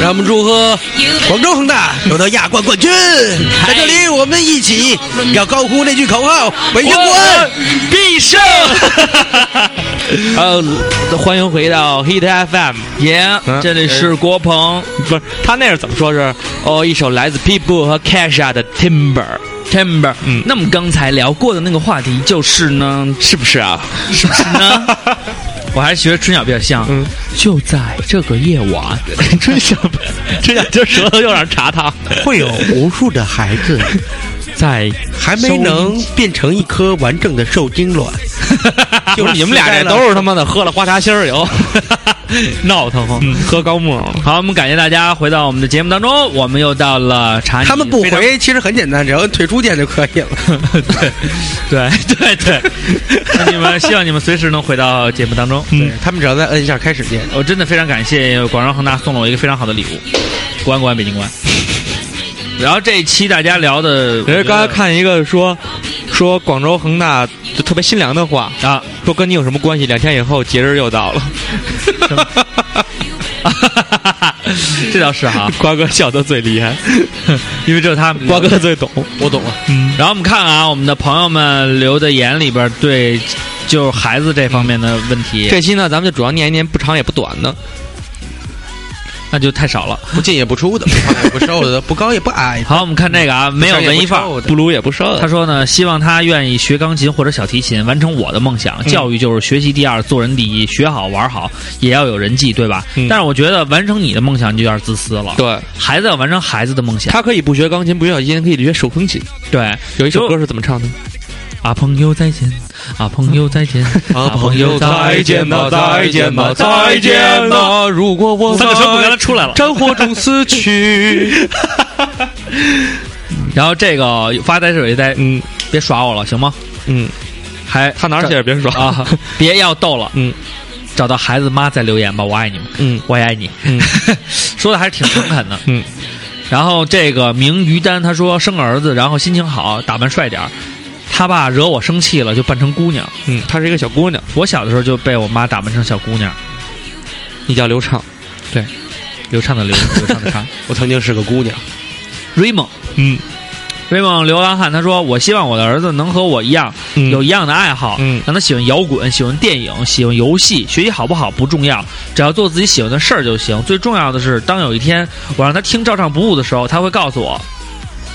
让我们祝贺广州恒大夺得亚冠冠军！在这里，我们一起要高呼那句口号：北京国安必胜！呃，欢迎回到 Hit FM，耶！这里是郭鹏，不是他那是怎么说？是哦，一首来自 People 和 Kesha 的 Timber。Timber，嗯，那么刚才聊过的那个话题就是呢，是不是啊？是不是呢？我还是学春晓比较像。嗯，就在这个夜晚，春晓，春晓就舌头有点茶汤，会有无数的孩子 在还没能变成一颗完整的受精卵。就是你们俩这都是他妈的喝了花茶心儿以后 闹腾慌，喝高木。好，我们感谢大家回到我们的节目当中，我们又到了茶。他们不回其实很简单，只要退出键就可以了。对对对对，那你们希望你们随时能回到节目当中。对他们只要再摁一下开始键。我真的非常感谢广州恒大送了我一个非常好的礼物，国安国安北京关。然后这一期大家聊的，人刚才看一个说说广州恒大就特别心凉的话啊，说跟你有什么关系？两天以后节日又到了，这倒是哈，瓜哥笑得最厉害，因为只有他瓜哥最懂，我懂了。嗯，然后我们看看啊，我们的朋友们留的言里边对，就是孩子这方面的问题。这期呢，咱们就主要念一念不长也不短的。那就太少了，不进也不出的，不胖也不瘦的，不高也不矮。好，我们看这个啊，没有文艺范儿，不撸也不瘦。他说呢，希望他愿意学钢琴或者小提琴，完成我的梦想。教育就是学习第二，做人第一，学好玩好，也要有人际，对吧？但是我觉得完成你的梦想就有点自私了。对，孩子要完成孩子的梦想，他可以不学钢琴，不学小提琴，可以学手风琴。对，有一首歌是怎么唱的？啊，朋友再见！啊，朋友再见！啊，朋友再见吧！再见吧！再见呐！如果我三个声部原来出来了，战火中死去。然后这个发呆是有一呆，嗯，别耍我了，行吗？嗯，还他哪写着别耍啊？别要逗了，嗯，找到孩子妈再留言吧，我爱你们，嗯，我也爱你，嗯，说的还是挺诚恳的，嗯。然后这个名于丹他说生儿子，然后心情好，打扮帅点儿。他爸惹我生气了，就扮成姑娘。嗯，她是一个小姑娘。我小的时候就被我妈打扮成小姑娘。你叫刘畅，对，刘畅的刘，刘畅的畅。我曾经是个姑娘，Raymond。嗯，Raymond 流浪汉他说：“我希望我的儿子能和我一样，有一样的爱好，嗯，让他喜欢摇滚，喜欢电影，喜欢游戏。学习好不好不重要，只要做自己喜欢的事儿就行。最重要的是，当有一天我让他听照唱不误的时候，他会告诉我。”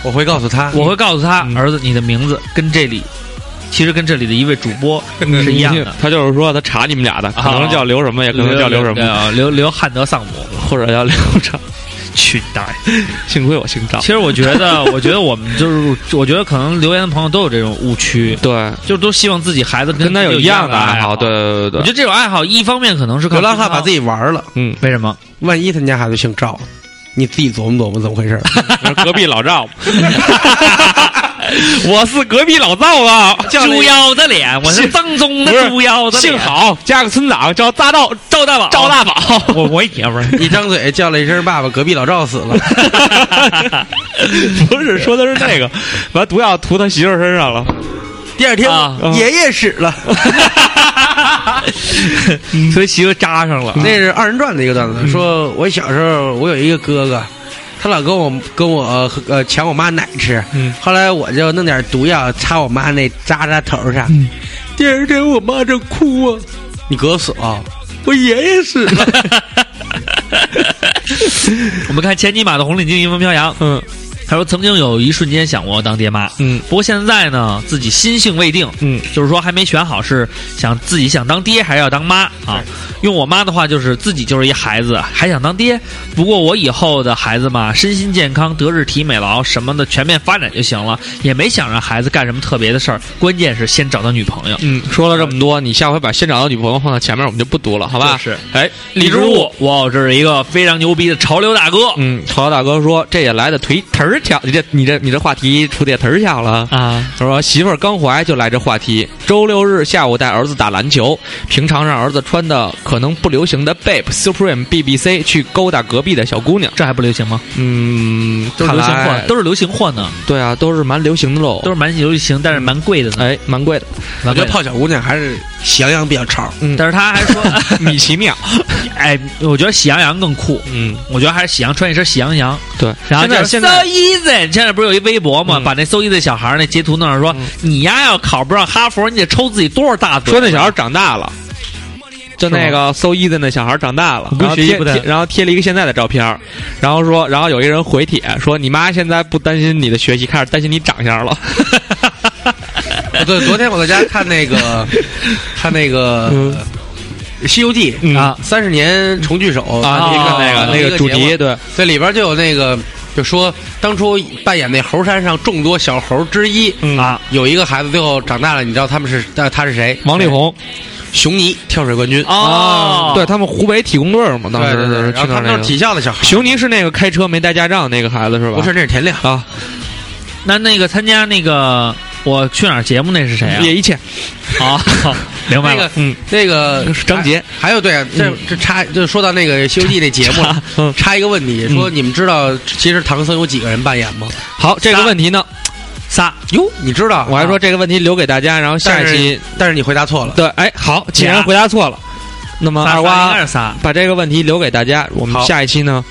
我会告诉他，我会告诉他，儿子，你的名字跟这里，其实跟这里的一位主播是一样的。他就是说，他查你们俩的，可能叫刘什么，也可能叫刘什么，刘刘汉德丧母，或者叫刘畅。去大爷！幸亏我姓赵。其实我觉得，我觉得我们就是，我觉得可能留言的朋友都有这种误区，对，就都希望自己孩子跟他有一样的爱好。对对对，我觉得这种爱好，一方面可能是流浪汉把自己玩了，嗯，为什么？万一他家孩子姓赵？你自己琢磨琢磨怎么回事？隔壁老赵，我是隔壁老赵啊！猪腰子脸，我是正宗的猪腰子脸。幸好加个村长叫大赵赵大宝，赵大宝。我我一爷们儿，一张嘴叫了一声“爸爸”，隔壁老赵死了。不是说的是那个，把毒药涂他媳妇身上了。第二天，爷爷死了，所以媳妇扎上了。那是二人转的一个段子，说我小时候我有一个哥哥，他老跟我跟我呃抢我妈奶吃，后来我就弄点毒药擦我妈那扎扎头上。第二天我妈正哭啊，你哥死了，我爷爷死了。我们看千骑马的红领巾，迎风飘扬。嗯。他说：“曾经有一瞬间想过当爹妈，嗯，不过现在呢，自己心性未定，嗯，就是说还没选好是想自己想当爹还是要当妈啊？用我妈的话就是自己就是一孩子，还想当爹。不过我以后的孩子嘛，身心健康、德智体美劳什么的全面发展就行了，也没想让孩子干什么特别的事儿。关键是先找到女朋友。嗯，说了这么多，你下回把先找到女朋友放在前面，我们就不读了，好吧？是，哎，李之物，哇，这是一个非常牛逼的潮流大哥。嗯，潮流大哥说这也来的忒忒儿巧，你这你这你这话题出的忒儿巧了。啊！他说媳妇儿刚怀就来这话题，周六日下午带儿子打篮球，平常让儿子穿的可能不流行的 Bape、Supreme、BBC 去勾搭隔壁的小姑娘，这还不流行吗？嗯，都是流行货，都是流行货呢。对啊，都是蛮流行的喽，都是蛮流行，但是蛮贵的呢，哎，蛮贵的。我觉得泡小姑娘还是喜羊羊比较潮，嗯，但是他还说 米奇妙，哎，我觉得喜羊羊更酷，嗯，我觉得还是喜羊穿一身喜羊羊，对，然后叫 so easy，现在不是有一微博吗？把那 so easy 小孩那截图弄上说，你丫要考不上哈佛，你得抽自己多少大嘴？说那小孩长大了。就那个 so easy 那小孩长大了，然后贴然后贴了一个现在的照片，然后说，然后有一个人回帖说：“你妈现在不担心你的学习，开始担心你长相了。”对，昨天我在家看那个 看那个《西游记》啊，三十年重聚首啊，那个那个主题，对，这里边就有那个就说当初扮演那猴山上众多小猴之一啊，有一个孩子最后长大了，你知道他们是他是谁？王力宏。熊倪跳水冠军哦，对他们湖北体工队嘛，当时然后他们是体校的小孩。熊倪是那个开车没带驾照那个孩子是吧？不是，那是田亮啊。那那个参加那个我去哪儿节目那是谁啊？叶一茜。好，明白了。嗯，那个张杰。还有对啊，这这插就说到那个《西游记》那节目了，插一个问题，说你们知道其实唐僧有几个人扮演吗？好，这个问题呢。仨哟，你知道？我还说这个问题留给大家，然后下一期，但是你回答错了。对，哎，好，既然回答错了，那么二瓜是仨，把这个问题留给大家。我们下一期呢，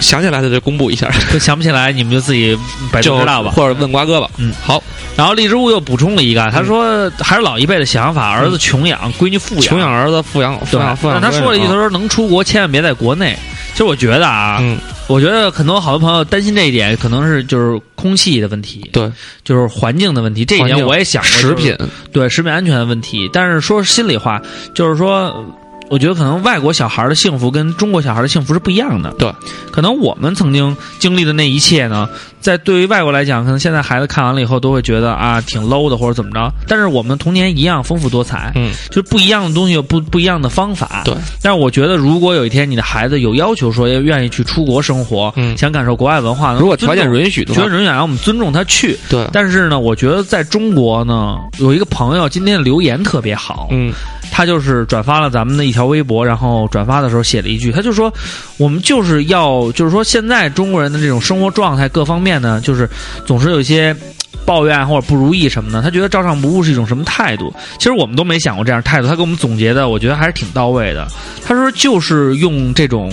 想起来的就公布一下，想不起来你们就自己百度知道吧，或者问瓜哥吧。嗯，好。然后荔枝物又补充了一个，他说还是老一辈的想法，儿子穷养，闺女富养，穷养儿子，富养富养富养。他说了一句，他说能出国千万别在国内。其实我觉得啊。我觉得很多好多朋友担心这一点，可能是就是空气的问题，对，就是环境的问题。这一点我也想过，食品对食品安全的问题。但是说心里话，就是说。我觉得可能外国小孩的幸福跟中国小孩的幸福是不一样的。对，可能我们曾经经历的那一切呢，在对于外国来讲，可能现在孩子看完了以后都会觉得啊挺 low 的或者怎么着。但是我们童年一样丰富多彩，嗯，就是不一样的东西有不不一样的方法。对，但是我觉得如果有一天你的孩子有要求说要愿意去出国生活，嗯，想感受国外文化，如果条件允许的话，条件允许，让我们尊重他去。对，但是呢，我觉得在中国呢，有一个朋友今天的留言特别好，嗯。他就是转发了咱们的一条微博，然后转发的时候写了一句，他就说：“我们就是要，就是说现在中国人的这种生活状态各方面呢，就是总是有一些抱怨或者不如意什么的。他觉得照常不误是一种什么态度？其实我们都没想过这样态度。他给我们总结的，我觉得还是挺到位的。他说就是用这种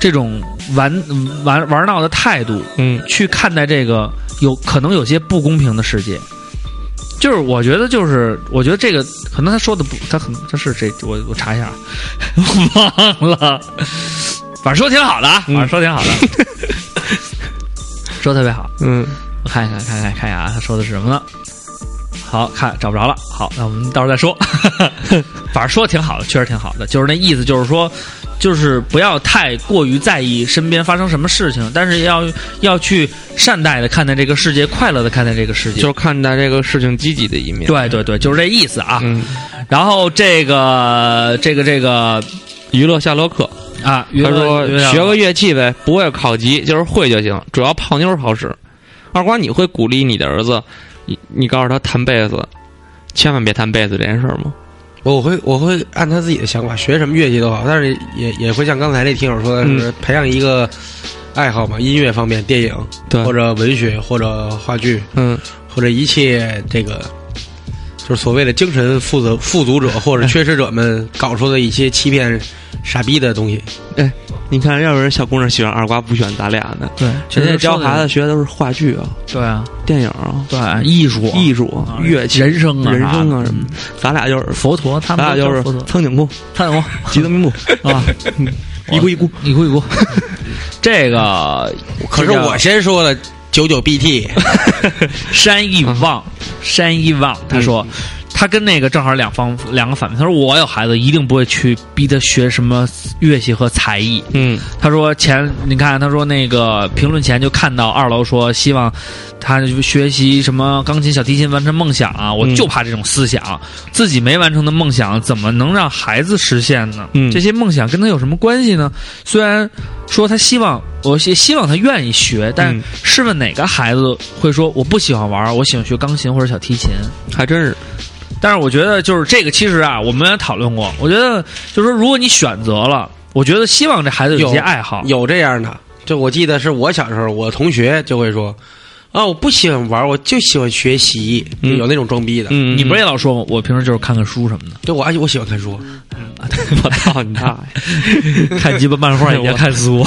这种玩玩玩闹的态度，嗯，去看待这个有可能有些不公平的世界。”就是我觉得，就是我觉得这个可能他说的不，他可能他是这，我我查一下，忘了，反正说挺好的啊，反正说挺好的，说特别好，嗯，我看一看，看看看一下啊，他说的是什么呢？好看找不着了，好，那我们到时候再说，反正说的挺好的，确实挺好的，就是那意思，就是说。就是不要太过于在意身边发生什么事情，但是要要去善待的看待这个世界，快乐的看待这个世界，就是看待这个事情积极的一面。对对对，就是这意思啊。嗯。然后这个这个这个娱乐夏洛克啊，他说学个乐器呗，不会考级，就是会就行，主要泡妞好使。二瓜，你会鼓励你的儿子，你你告诉他弹贝斯，千万别弹贝斯这件事吗？我会我会按他自己的想法学什么乐器都好，但是也也会像刚才那听友说的是培养一个爱好嘛，音乐方面、电影或者文学或者话剧，嗯，或者一切这个就是所谓的精神富足富足者或者缺失者们搞出的一些欺骗傻逼的东西，哎。你看，要不然小姑娘喜欢二瓜，不喜欢咱俩呢？对，人家教孩子学的都是话剧啊，对啊，电影啊，对，艺术、艺术、乐器、人生啊、人生啊什么。咱俩就是佛陀，他们俩就是苍井空、苍井空、吉泽明步啊，一姑一姑一姑一姑。这个可是我先说的九九 BT，山一望，山一望，他说。他跟那个正好两方两个反面。他说我有孩子，一定不会去逼他学什么乐器和才艺。嗯，他说前你看，他说那个评论前就看到二楼说希望他学习什么钢琴、小提琴，完成梦想啊。我就怕这种思想，自己没完成的梦想，怎么能让孩子实现呢？嗯，这些梦想跟他有什么关系呢？虽然说他希望，我希希望他愿意学，但试问哪个孩子会说我不喜欢玩，我喜欢学钢琴或者小提琴？还真是。但是我觉得，就是这个，其实啊，我们也讨论过。我觉得，就是说，如果你选择了，我觉得希望这孩子有些爱好，有这样的。就我记得是我小时候，我同学就会说。啊，我不喜欢玩，我就喜欢学习，有那种装逼的。嗯，你不是也老说吗？我平时就是看看书什么的。对，我爱我喜欢看书。我操你大爷！看鸡巴漫画也看书，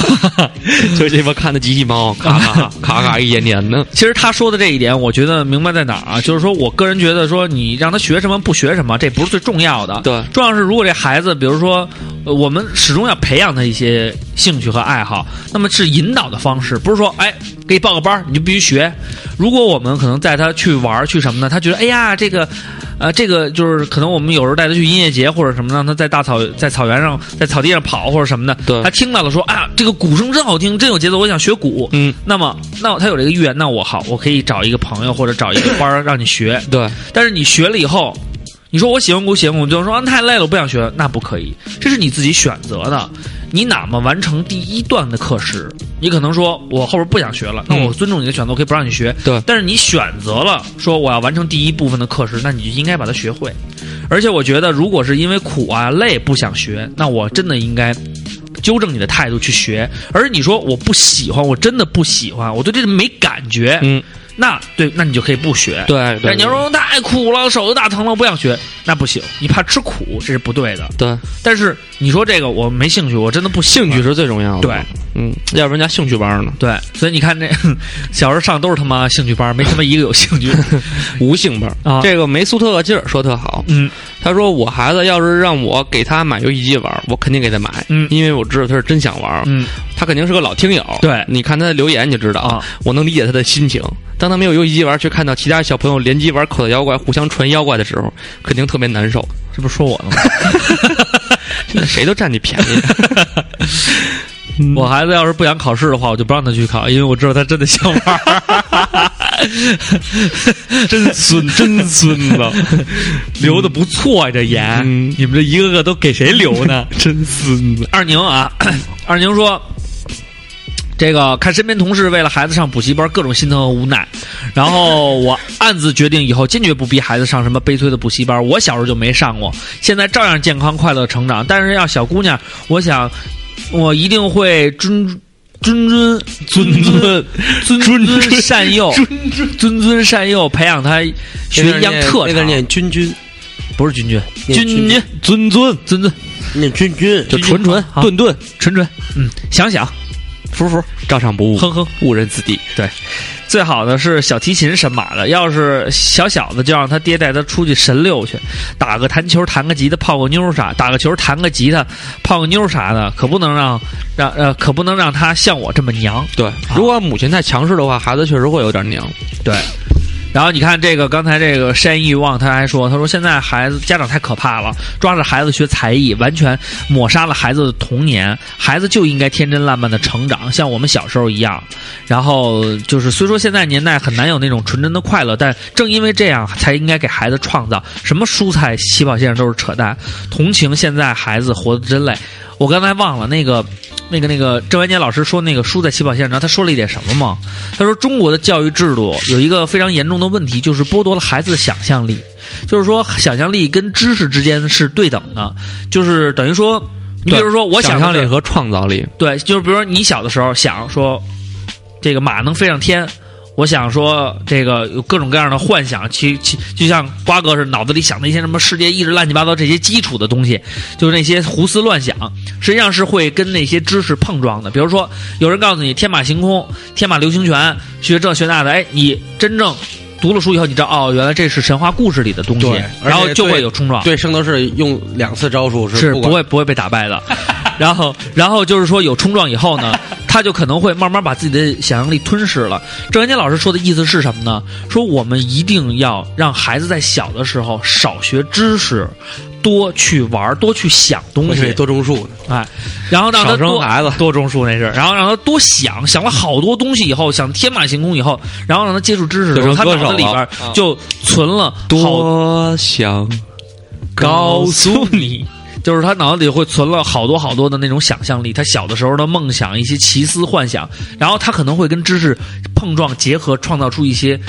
就鸡巴看的机器猫，咔咔 咔咔一点点的。其实他说的这一点，我觉得明白在哪儿啊？就是说我个人觉得，说你让他学什么不学什么，这不是最重要的。对，重要是如果这孩子，比如说，我们始终要培养他一些兴趣和爱好，那么是引导的方式，不是说哎。给你报个班你就必须学。如果我们可能带他去玩去什么呢？他觉得哎呀，这个，呃，这个就是可能我们有时候带他去音乐节或者什么，让他在大草在草原上在草地上跑或者什么的。对。他听到了说啊，这个鼓声真好听，真有节奏，我想学鼓。嗯。那么，那他有这个意愿，那我好，我可以找一个朋友或者找一个班让你学。对。但是你学了以后，你说我喜欢鼓，喜欢鼓，就说太累了，我不想学，那不可以，这是你自己选择的。你哪么完成第一段的课时，你可能说我后边不想学了，那我尊重你的选择，我可以不让你学。对，但是你选择了说我要完成第一部分的课时，那你就应该把它学会。而且我觉得，如果是因为苦啊累不想学，那我真的应该纠正你的态度去学。而你说我不喜欢，我真的不喜欢，我对这个没感觉。嗯。那对，那你就可以不学。对，你要说太苦了，手都打疼了，我不想学，那不行。你怕吃苦，这是不对的。对，但是你说这个我没兴趣，我真的不兴趣是最重要的。对，嗯，要不然叫兴趣班呢？对，所以你看这小时候上都是他妈兴趣班，没他妈一个有兴趣。无性班啊，这个梅苏特劲儿说特好。嗯，他说我孩子要是让我给他买游戏机玩，我肯定给他买。嗯，因为我知道他是真想玩。嗯，他肯定是个老听友。对，你看他的留言你就知道啊，我能理解他的心情。当他没有游戏机玩，却看到其他小朋友联机玩口袋妖怪，互相传妖怪的时候，肯定特别难受。这不是说我呢吗？现在谁都占你便宜。我孩子要是不想考试的话，我就不让他去考，因为我知道他真的想玩。真孙，真孙子，留的不错呀！这言，你们这一个个都给谁留呢？真孙子。二宁啊，二宁说。这个看身边同事为了孩子上补习班，各种心疼和无奈，然后我暗自决定以后坚决不逼孩子上什么悲催的补习班。我小时候就没上过，现在照样健康快乐成长。但是要小姑娘，我想我一定会谆谆谆谆谆谆谆善诱，谆谆善诱，培养他学一样特长。那个念君君，不是君君，君君尊尊尊尊，念君君就纯纯顿顿纯纯，嗯，想想。服服，照常不误，哼哼，误人子弟。对，最好的是小提琴神马的，要是小小的就让他爹带他出去神溜去，打个弹球，弹个吉他，泡个妞啥，打个球，弹个吉他，泡个妞啥的，可不能让让呃，可不能让他像我这么娘。对，如果母亲太强势的话，孩子确实会有点娘。对。然后你看这个，刚才这个山欲望，他还说，他说现在孩子家长太可怕了，抓着孩子学才艺，完全抹杀了孩子的童年。孩子就应该天真烂漫的成长，像我们小时候一样。然后就是，虽说现在年代很难有那种纯真的快乐，但正因为这样，才应该给孩子创造什么蔬菜起跑线上都是扯淡。同情现在孩子活得真累。我刚才忘了那个。那个那个郑文杰老师说那个输在起跑线上，他说了一点什么吗？他说中国的教育制度有一个非常严重的问题，就是剥夺了孩子的想象力。就是说，想象力跟知识之间是对等的，就是等于说，你比如说，我想象力和创造力，对，就是比如说你小的时候想说，这个马能飞上天。我想说，这个有各种各样的幻想，其其就像瓜哥是脑子里想的一些什么世界意志乱七八糟这些基础的东西，就是那些胡思乱想，实际上是会跟那些知识碰撞的。比如说，有人告诉你天马行空、天马流星拳，学这学那的，哎，你真正读了书以后，你知道哦，原来这是神话故事里的东西，然后就会有冲撞。对，圣斗士用两次招数是不会不会被打败的。然后，然后就是说有冲撞以后呢。他就可能会慢慢把自己的想象力吞噬了。郑渊洁老师说的意思是什么呢？说我们一定要让孩子在小的时候少学知识。多去玩，多去想东西，多种树，哎，然后让他多孩子多种树那是，然后让他多想想了好多东西以后，想天马行空以后，然后让他接触知识的时候，他脑子里边就存了多想告诉你，就是他脑子里会存了好多好多的那种想象力，他小的时候的梦想，一些奇思幻想，然后他可能会跟知识碰撞结合，创造出一些。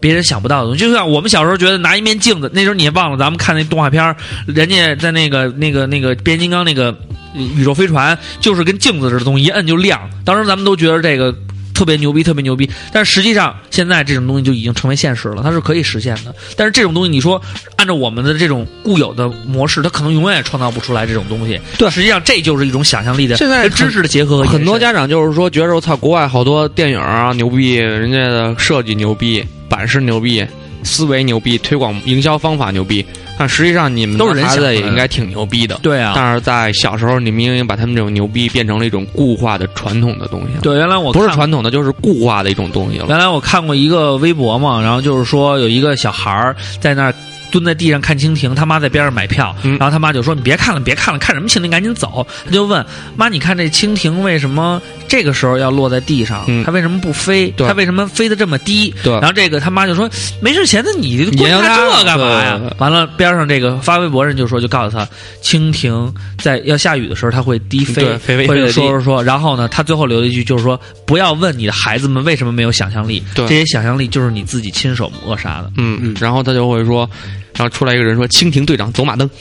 别人想不到的东西，就像我们小时候觉得拿一面镜子，那时候你也忘了，咱们看那动画片人家在那个那个那个变形金刚那个宇宙飞船，就是跟镜子似的东西，一摁就亮。当时咱们都觉得这个特别牛逼，特别牛逼。但是实际上，现在这种东西就已经成为现实了，它是可以实现的。但是这种东西，你说按照我们的这种固有的模式，它可能永远也创造不出来这种东西。对，实际上这就是一种想象力的现在知识的结合。很多家长就是说，觉得我操，国外好多电影啊牛逼，人家的设计牛逼。版式牛逼，思维牛逼，推广营销方法牛逼，但实际上你们都是孩子也应该挺牛逼的。对啊，但是在小时候，你们已经把他们这种牛逼变成了一种固化的传统的东西。对，原来我不是传统的，就是固化的一种东西了。原来我看过一个微博嘛，然后就是说有一个小孩儿在那儿。蹲在地上看蜻蜓，他妈在边上买票，然后他妈就说：“你别看了，别看了，看什么蜻蜓？赶紧走！”他就问妈：“你看这蜻蜓为什么这个时候要落在地上？它为什么不飞？它为什么飞得这么低？”然后这个他妈就说：“没事闲的，你观察这干嘛呀？”完了，边上这个发微博人就说：“就告诉他，蜻蜓在要下雨的时候，它会低飞，或者说说说。然后呢，他最后留了一句，就是说不要问你的孩子们为什么没有想象力，这些想象力就是你自己亲手扼杀的。”嗯嗯，然后他就会说。然后出来一个人说：“蜻蜓队长走马灯。”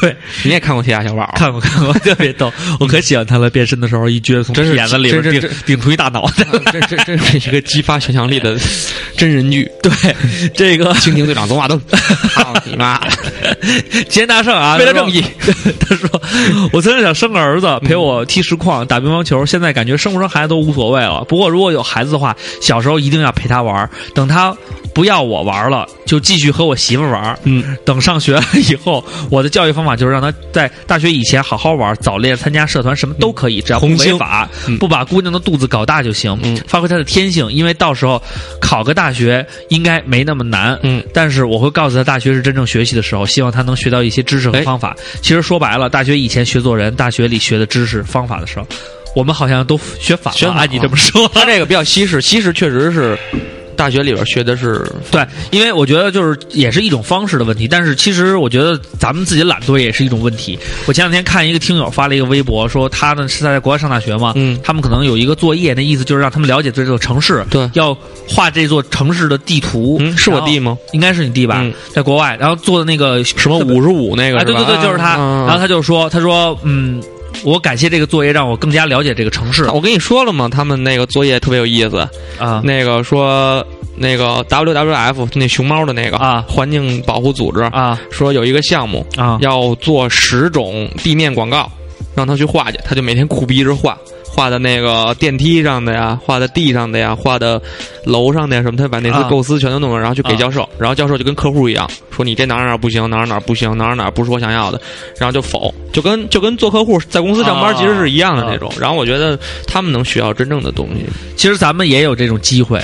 对，你也看过《铁甲小宝》？看过，看过，特别逗。我可喜欢他了，变身的时候一撅从眼子里边顶顶出一大脑袋，这这这是一个激发想象力的真人剧。对，这个蜻蜓队长走马灯，操你妈！吉大圣啊，为了正义。他说：“我曾经想生个儿子陪我踢实况、打乒乓球，现在感觉生不生孩子都无所谓了。不过如果有孩子的话，小时候一定要陪他玩，等他不要我玩了，就继续和我媳妇玩。嗯，等上学了以后。”我的教育方法就是让他在大学以前好好玩，早恋、参加社团，什么都可以，只要不违法，不把姑娘的肚子搞大就行。发挥他的天性，因为到时候考个大学应该没那么难。嗯，但是我会告诉他，大学是真正学习的时候，希望他能学到一些知识和方法。其实说白了，大学以前学做人，大学里学的知识方法的时候，我们好像都学反了。按你这么说，他这个比较西式，西式确实是。大学里边学的是对，因为我觉得就是也是一种方式的问题，但是其实我觉得咱们自己懒惰也是一种问题。我前两天看一个听友发了一个微博，说他呢是在国外上大学嘛，嗯，他们可能有一个作业，那意思就是让他们了解这座城市，对，要画这座城市的地图。嗯，是我弟吗？应该是你弟吧，在国外，然后做的那个什么五十五那个，对对对，就是他。然后他就说，他说，嗯。我感谢这个作业，让我更加了解这个城市。我跟你说了吗？他们那个作业特别有意思啊。那个说那个 WWF 那熊猫的那个啊，环境保护组织啊，说有一个项目啊，要做十种地面广告，让他去画去，他就每天苦逼着画。画的那个电梯上的呀，画的地上的呀，画的楼上的呀什么，他把那些构思全都弄了，然后去给教授，然后教授就跟客户一样，说你这哪哪哪不行，哪哪哪不行，哪哪哪不是我想要的，然后就否，就跟就跟做客户在公司上班其实是一样的那种。然后我觉得他们能学到真正的东西。其实咱们也有这种机会，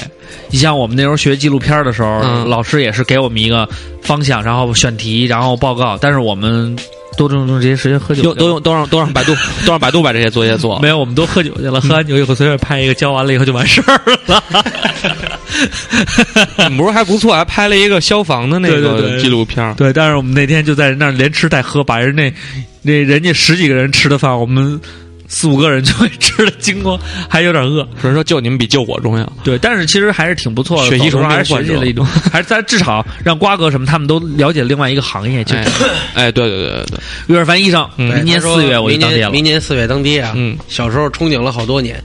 你像我们那时候学纪录片的时候，老师也是给我们一个方向，然后选题，然后报告，但是我们。都用用这些时间喝酒，都用都让都让百度 都让百度把这些作业做。没有，我们都喝酒去了。喝完酒以后，随便拍一个，交完了以后就完事儿了。不是还不错，还拍了一个消防的那个纪录片。对，但是我们那天就在那儿连吃带喝，把人那那人家十几个人吃的饭，我们。四五个人就会吃的精光，还有点饿。所以说救你们比救我重要。对，但是其实还是挺不错的。学习还是学习了一种，还是咱至少让瓜哥什么他们都了解另外一个行业。就哎，对对对对对。岳尔凡医生，明年四月我就当爹了。明年四月当爹啊！嗯，小时候憧憬了好多年，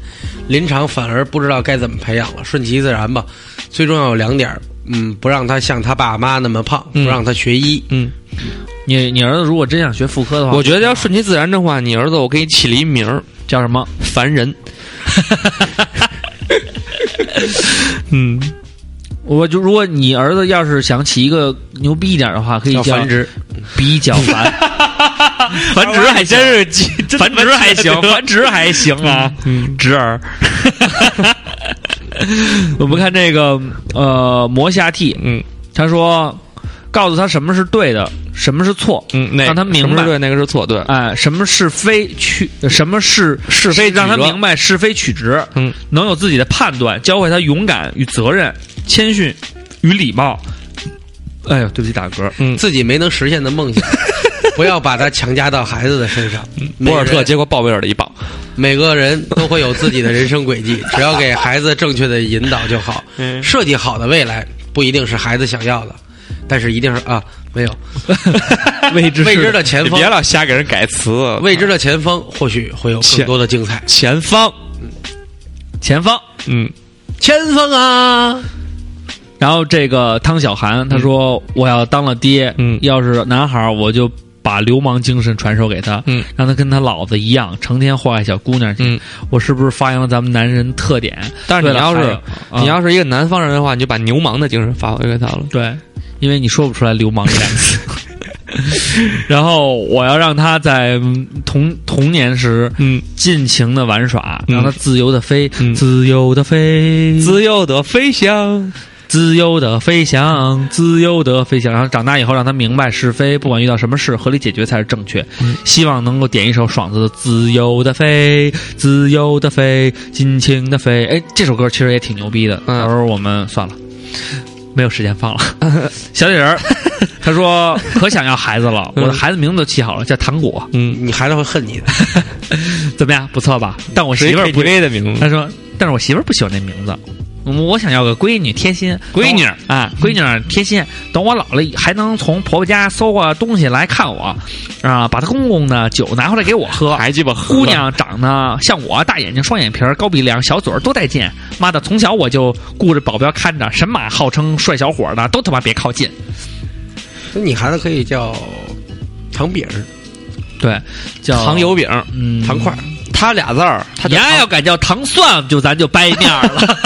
临场反而不知道该怎么培养了，顺其自然吧。最重要有两点，嗯，不让他像他爸妈那么胖，不让他学医。嗯。你你儿子如果真想学妇科的话，我觉得要顺其自然的话，你儿子我给你起了一名儿，叫什么？凡人。嗯，我就如果你儿子要是想起一个牛逼一点的话，可以叫繁殖，比较烦。繁殖还真是繁殖还行，繁殖还行啊，嗯，侄儿。我们看这个呃，魔下 T，嗯，他说。告诉他什么是对的，什么是错，嗯，让他明白对那个是错，对，哎，什么是非取，什么是是非，让他明白是非曲直，嗯，能有自己的判断，教会他勇敢与责任，谦逊与礼貌。哎呦，对不起，打嗝，嗯，自己没能实现的梦想，不要把它强加到孩子的身上。博尔特接过鲍威尔的一棒，每个人都会有自己的人生轨迹，只要给孩子正确的引导就好。设计好的未来不一定是孩子想要的。但是一定是啊，没有 未知未知的前方，别老瞎给人改词。未知的前方或许会有更多的精彩。前方，前方，嗯，前方啊。然后这个汤小涵他说：“我要当了爹，嗯，要是男孩，我就把流氓精神传授给他，嗯，让他跟他老子一样，成天祸害小姑娘去。嗯，我是不是发扬了咱们男人特点？但是你要是你要是一个南方人的话，你就把牛氓的精神发挥给他了。对。”因为你说不出来“流氓”这两个字，然后我要让他在童童年时，嗯，尽情的玩耍，让他自由的飞，嗯、自由的飞，自由的飞翔，自由的飞翔，自由的飞翔。然后长大以后，让他明白是非，不管遇到什么事，合理解决才是正确。嗯、希望能够点一首爽子的《自由的飞，自由的飞，尽情的飞》。哎，这首歌其实也挺牛逼的。到时候我们算了。没有时间放了，小铁人他说可想要孩子了，我的孩子名字都起好了，叫糖果。嗯，你孩子会恨你的，怎么样？不错吧？但我媳妇儿不的名字。他说，但是我媳妇儿不喜欢那名字。我想要个闺女贴心，闺女啊，闺女贴心。等我老了，还能从婆婆家搜个东西来看我，啊，把她公公的酒拿回来给我喝。还鸡巴喝姑娘长得像我，大眼睛、双眼皮、高鼻梁、小嘴儿，多带劲。妈的，从小我就顾着保镖看着，神马号称帅小伙的都他妈别靠近。那你孩子可以叫糖饼，对，叫糖油饼，嗯，糖块。他俩字儿，你丫要改叫糖蒜，就咱就掰面了。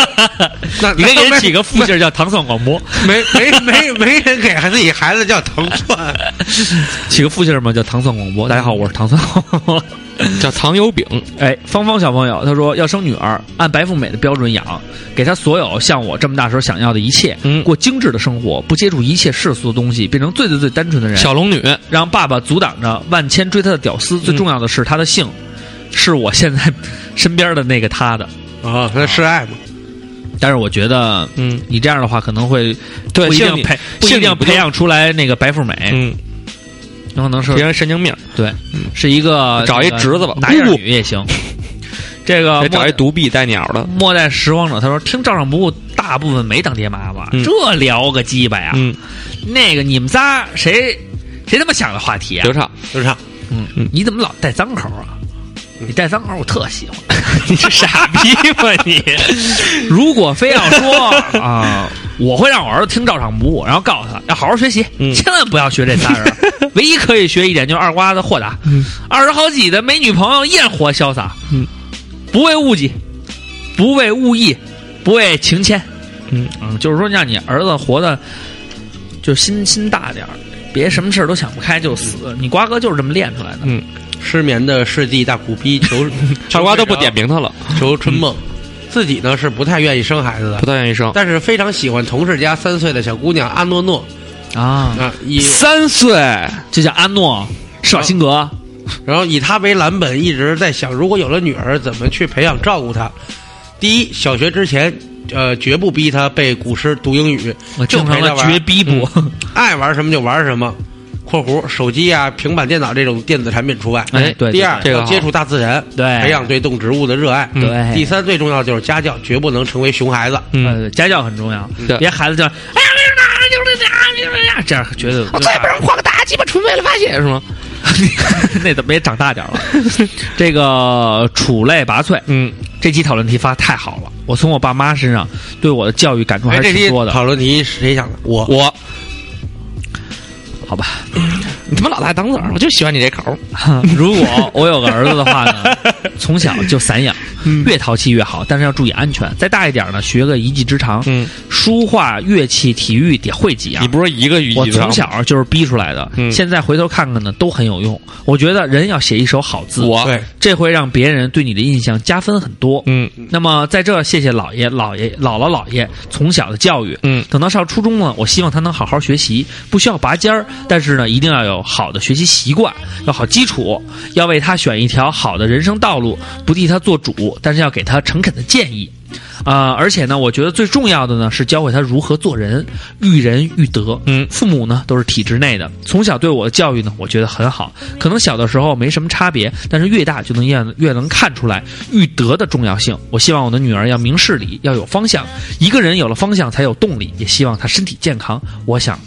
那 你给人起个副姓叫糖蒜广播，没没没没人给自己孩子叫糖蒜，起个副姓嘛？叫糖蒜广播。大家好，我是糖蒜广播，叫糖油饼。哎，芳芳小朋友，他说要生女儿，按白富美的标准养，给她所有像我这么大时候想要的一切，嗯，过精致的生活，不接触一切世俗的东西，变成最最最单纯的人。小龙女，让爸爸阻挡着万千追她的屌丝，最重要的是她的性。是我现在身边的那个他的啊，他示爱嘛。但是我觉得，嗯，你这样的话可能会对不一定培不一定培养出来那个白富美，嗯，有可能是别人神经病，对，是一个找一侄子吧，男女也行。这个找一独臂带鸟的末代拾荒者，他说听照上不误，大部分没当爹妈吧？这聊个鸡巴呀！嗯，那个你们仨谁谁他妈想的话题啊？刘畅，刘畅，嗯嗯，你怎么老带脏口啊？你带脏口我特喜欢，你是傻逼吧你？如果非要说啊，我会让我儿子听照常不误，然后告诉他要好好学习，千万不要学这仨人。唯一可以学一点就是二瓜子豁达，二十好几的没女朋友依然活潇洒，嗯，不为物己，不为物役，不为情牵，嗯嗯，就是说让你儿子活的就心心大点儿，别什么事儿都想不开就死。你瓜哥就是这么练出来的，嗯。失眠的世纪大苦逼，求傻瓜都不点名他了，求春梦。自己呢是不太愿意生孩子的，不太愿意生，但是非常喜欢同事家三岁的小姑娘阿诺诺。啊。啊，以三岁？就叫阿诺？施瓦辛格，然后以他为蓝本，一直在想，如果有了女儿，怎么去培养照顾她。第一，小学之前，呃，绝不逼她背古诗读英语，就陪她玩，绝逼不，爱玩什么就玩什么。括弧手机啊、平板电脑这种电子产品除外。哎，对。第二，这个接触大自然，对，培养对动植物的热爱。对。第三，最重要就是家教，绝不能成为熊孩子。嗯，家教很重要。别孩子叫哎呀，就是这样，就是这样，这样绝对。我再不让画个大鸡巴，纯为了发泄是吗？那怎么也长大点了？这个储类拔萃，嗯，这期讨论题发太好了。我从我爸妈身上对我的教育感触还是挺多的。讨论题谁想的？我我。好吧，你他妈老大当子儿，我就喜欢你这口儿。如果我有个儿子的话呢，从小就散养，越淘气越好，但是要注意安全。再大一点呢，学个一技之长，嗯，书画、乐器、体育得会几样。你不是一个语我从小就是逼出来的，嗯现在回头看看呢，都很有用。我觉得人要写一手好字，我对，这会让别人对你的印象加分很多。嗯那么在这，谢谢姥爷、姥爷、姥姥、姥爷从小的教育。嗯等到上初中呢，我希望他能好好学习，不需要拔尖儿，但是呢，一定要有有好的学习习惯，要好基础，要为他选一条好的人生道路，不替他做主，但是要给他诚恳的建议。啊、而且呢，我觉得最重要的呢是教会他如何做人，育人育德。嗯父母呢都是体制内的，从小对我的教育呢，我觉得很好。可能小的时候没什么差别，但是越大就能越越能看出来育德的重要性。我希望我的女儿要明事理，要有方向。一个人有了方向才有动力，也希望她身体健康。我想。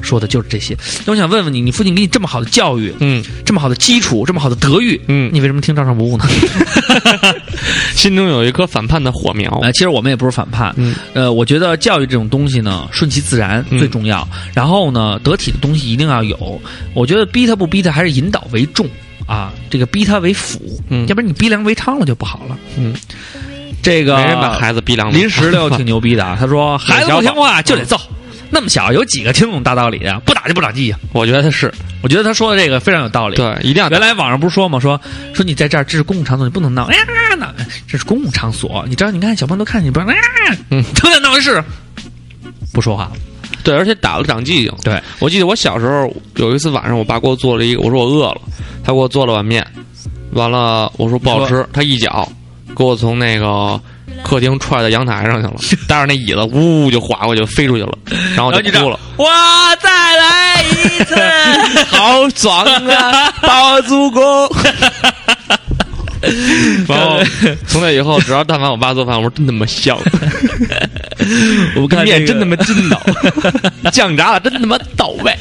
说的就是这些。那我想问问你，你父亲给你这么好的教育，嗯，这么好的基础，这么好的德育，嗯你为什么听照常不误呢？心中有一颗反叛的火苗。呃，其实我们也不是反叛，嗯呃，我觉得教育这种东西呢，顺其自然嗯最重要。然后呢，得体的东西一定要有。我觉得逼他不逼他，还是引导为重啊，这个逼他为辅，嗯要不然你逼良为娼了就不好了。嗯，这个没人把孩子逼良林石榴挺牛逼的啊，他说 孩子不听话就得揍。那么小，有几个听懂大道理的？不打就不长记性。我觉得是我觉得他说的这个非常有道理。对，一定要原来网上不是说吗？说说你在这儿，这是公共场所，你不能闹。哎呀，闹这是公共场所，你知道？你看小朋友都看你，不让，哎呀，嗯都在闹的是，不说话了。对，而且打了长记性。对，我记得我小时候有一次晚上，我爸给我做了一个，我说我饿了，他给我做了碗面，完了我说不好吃，他一脚给我从那个客厅踹到阳台上去了，带着那椅子呜就滑过去，飞出去了，然后我就哭了。我再来一次，好爽啊，包租公。然后从那以后，只要但凡我爸做饭，我说真他妈香，我们看这个面真他妈筋道，酱炸的真他妈到位。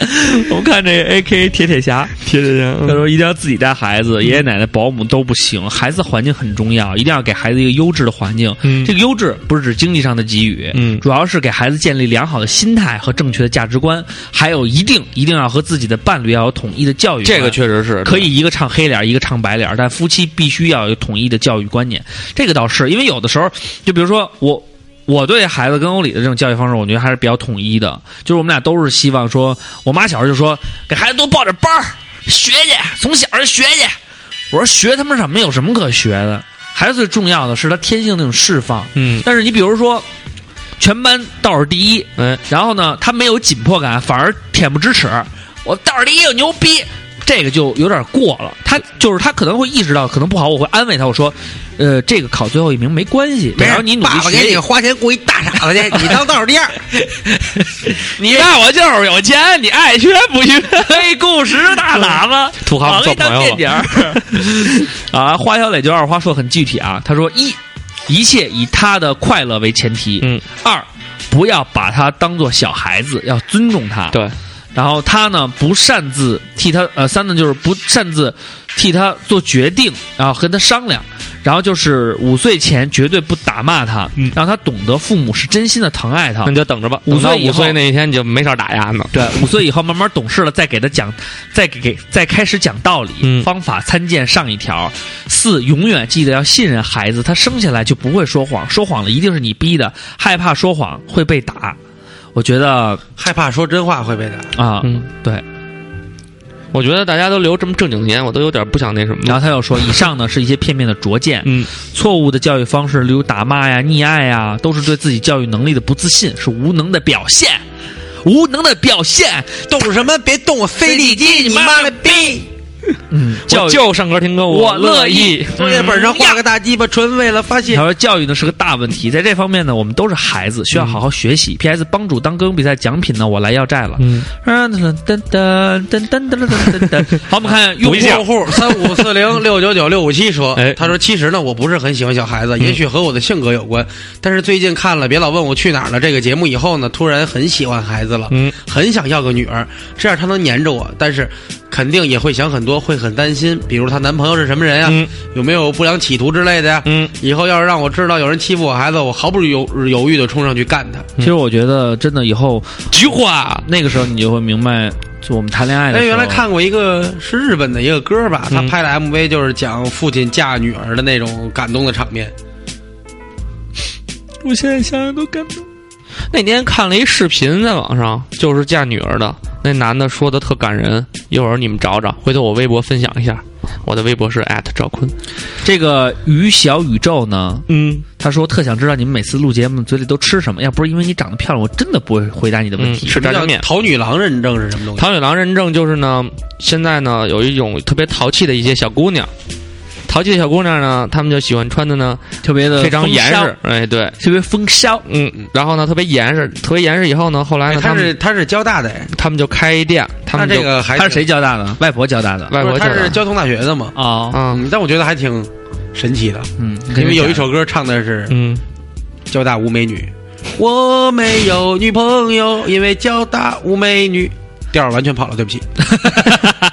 我们看这个 A K 铁铁侠，铁铁侠，他说一定要自己带孩子，爷爷奶奶、保姆都不行，孩子环境很重要，一定要给孩子一个优质的环境。嗯这个优质不是指经济上的给予，嗯主要是给孩子建立良好的心态和正确的价值观，还有一定一定要和自己的伴侣要有统一的教育。这个确实是可以一个唱黑脸，一个唱白脸，但夫妻必须要有统一的教育观念。这个倒是，因为有的时候，就比如说我。我对孩子跟欧里的这种教育方式，我觉得还是比较统一的。就是我们俩都是希望说，我妈小时候就说，给孩子多报点班儿学去，从小就学去。我说学他妈什么？有什么可学的？孩子最重要的是他天性那种释放。嗯，但是你比如说，全班倒数第一，嗯，然后呢，他没有紧迫感，反而恬不知耻。我倒数第一，我牛逼，这个就有点过了。他就是他可能会意识到可能不好，我会安慰他，我说，呃，这个考最后一名没关系，只要你努力爸爸给学你花钱雇一大傻子去，你当倒数第二。你看我就是有钱，你爱学不学？黑故事大喇叭，土豪往一当做朋友垫了底儿啊！花小磊就二话说很具体啊，他说一，一切以他的快乐为前提，嗯，二，不要把他当做小孩子，要尊重他，对，然后他呢不擅自替他呃三呢就是不擅自替他做决定，然后和他商量，然后就是五岁前绝对不打骂他，嗯让他懂得父母是真心的疼爱他那。你就等着吧。五岁五岁那一天你就没少打压呢。对，五岁以后慢慢懂事了，再给他讲，再给给再开始讲道理，嗯方法参见上一条。四，永远记得要信任孩子，他生下来就不会说谎，说谎了一定是你逼的，害怕说谎会被打。我觉得害怕说真话会被打。啊，嗯，对。我觉得大家都留这么正经年，我都有点不想那什么。然后他又说，以上呢是一些片面的拙见，嗯，错误的教育方式，例如打骂呀、溺爱呀，都是对自己教育能力的不自信，是无能的表现。无能的表现，动什么？别动我飞地鸡！你妈了逼！嗯，教就上歌听歌，我乐乐意。作业 本上画个大鸡巴，纯为了发泄他。说教育呢是个大问题，在这方面呢，我们都是孩子，需要好好学习。P.S. 帮主当歌咏比赛奖品呢，我来要债了。嗯，噔噔噔噔噔噔噔噔噔。好，我们看用户用户三五四零六九九六五七说哎：“他说其实呢，我不是很喜欢小孩子，也许和我的性格有关。但是最近看了《别老问我去哪儿了》这个节目以后呢，突然很喜欢孩子了，嗯，很想要个女儿，这样他能黏着我。但是肯定也会想很多，会很担心，比如她男朋友是什么人呀？有没有不良企图之类的呀？嗯，以后要是让我知道有人欺负我孩子，我毫不犹犹豫的冲上去干他。其实我觉得，真的以后菊花，那个时候你就会明白，就我们谈恋爱的时候。哎，原来看过一个是日本的一个歌吧，他拍的 MV 就是讲父亲嫁女儿的那种感动的场面。我现在想想都感动。那天看了一视频在网上，就是嫁女儿的那男的说的特感人，一会儿你们找找，回头我微博分享一下。我的微博是赵坤。这个于小宇宙呢，嗯，他说特想知道你们每次录节目嘴里都吃什么。要不是因为你长得漂亮，我真的不会回答你的问题。吃炸酱面。桃女郎认证是什么东西？桃女郎认证就是呢，现在呢有一种特别淘气的一些小姑娘。淘气的小姑娘呢，她们就喜欢穿的呢，特别的非常严实，哎，对，特别风骚，嗯，然后呢，特别严实，特别严实。以后呢，后来呢，他是他是交大的，他们就开店，他们这个还他是谁交大的？外婆交大的，外婆他是交通大学的嘛？啊，嗯，但我觉得还挺神奇的，嗯，因为有一首歌唱的是，嗯，交大无美女，我没有女朋友，因为交大无美女，调完全跑了，对不起。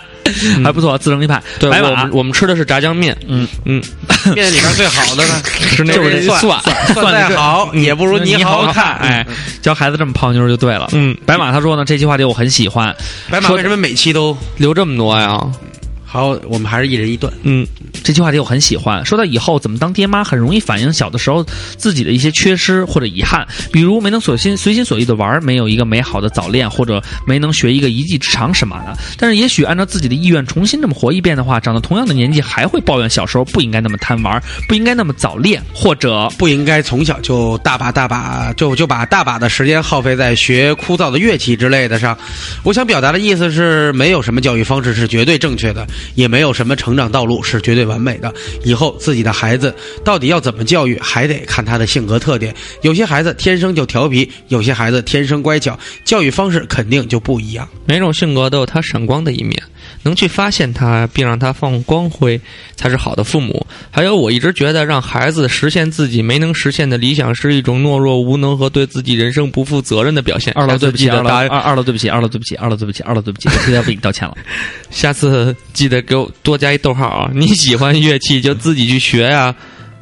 还不错，自成一派。对，我们我们吃的是炸酱面。嗯嗯，面里边最好的呢 是那个蒜，蒜再好也不如你好看。哎，教孩子这么泡妞就对了。嗯，白马他说呢，这期话题我很喜欢。白马为什么每期都留这么多呀？好，我们还是一人一段。嗯，这句话题我很喜欢。说到以后怎么当爹妈，很容易反映小的时候自己的一些缺失或者遗憾，比如没能所心随心所欲的玩，没有一个美好的早恋，或者没能学一个一技之长什么的。但是也许按照自己的意愿重新这么活一遍的话，长到同样的年纪还会抱怨小时候不应该那么贪玩，不应该那么早恋，或者不应该从小就大把大把就就把大把的时间耗费在学枯燥的乐器之类的上。我想表达的意思是，没有什么教育方式是绝对正确的，也没有什么。成长道路是绝对完美的，以后自己的孩子到底要怎么教育，还得看他的性格特点。有些孩子天生就调皮，有些孩子天生乖巧，教育方式肯定就不一样。每种性格都有他闪光的一面。能去发现他，并让他放光辉，才是好的父母。还有，我一直觉得让孩子实现自己没能实现的理想，是一种懦弱、无能和对自己人生不负责任的表现。二楼对不起，二楼二二楼对不起，二楼对不起，二楼对不起，二楼对不起，我要为你道歉了。下次记得给我多加一逗号啊！你喜欢乐器就自己去学呀。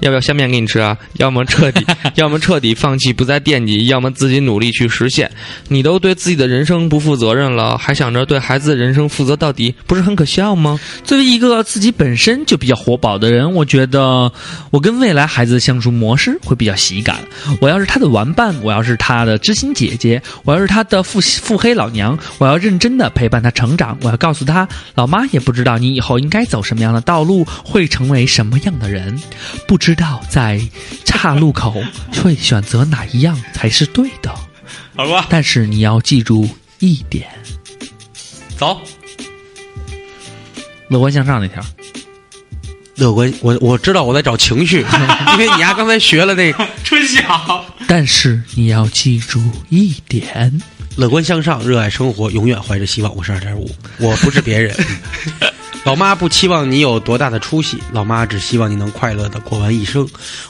要不要下面给你吃啊？要么彻底，要么彻底放弃，不再惦记；要么自己努力去实现。你都对自己的人生不负责任了，还想着对孩子的人生负责到底，不是很可笑吗？作为一个自己本身就比较活宝的人，我觉得我跟未来孩子的相处模式会比较喜感。我要是他的玩伴，我要是他的知心姐姐，我要是他的腹腹黑老娘，我要认真的陪伴他成长。我要告诉他，老妈也不知道你以后应该走什么样的道路，会成为什么样的人，不。知道在岔路口会选择哪一样才是对的，好吧？但是你要记住一点，走，乐观向上那条。乐观，我我知道我在找情绪，因为你丫刚才学了那春晓。但是你要记住一点，乐观向上，热爱生活，永远怀着希望。我是二点五，我不是别人。老妈不期望你有多大的出息，老妈只希望你能快乐的过完一生。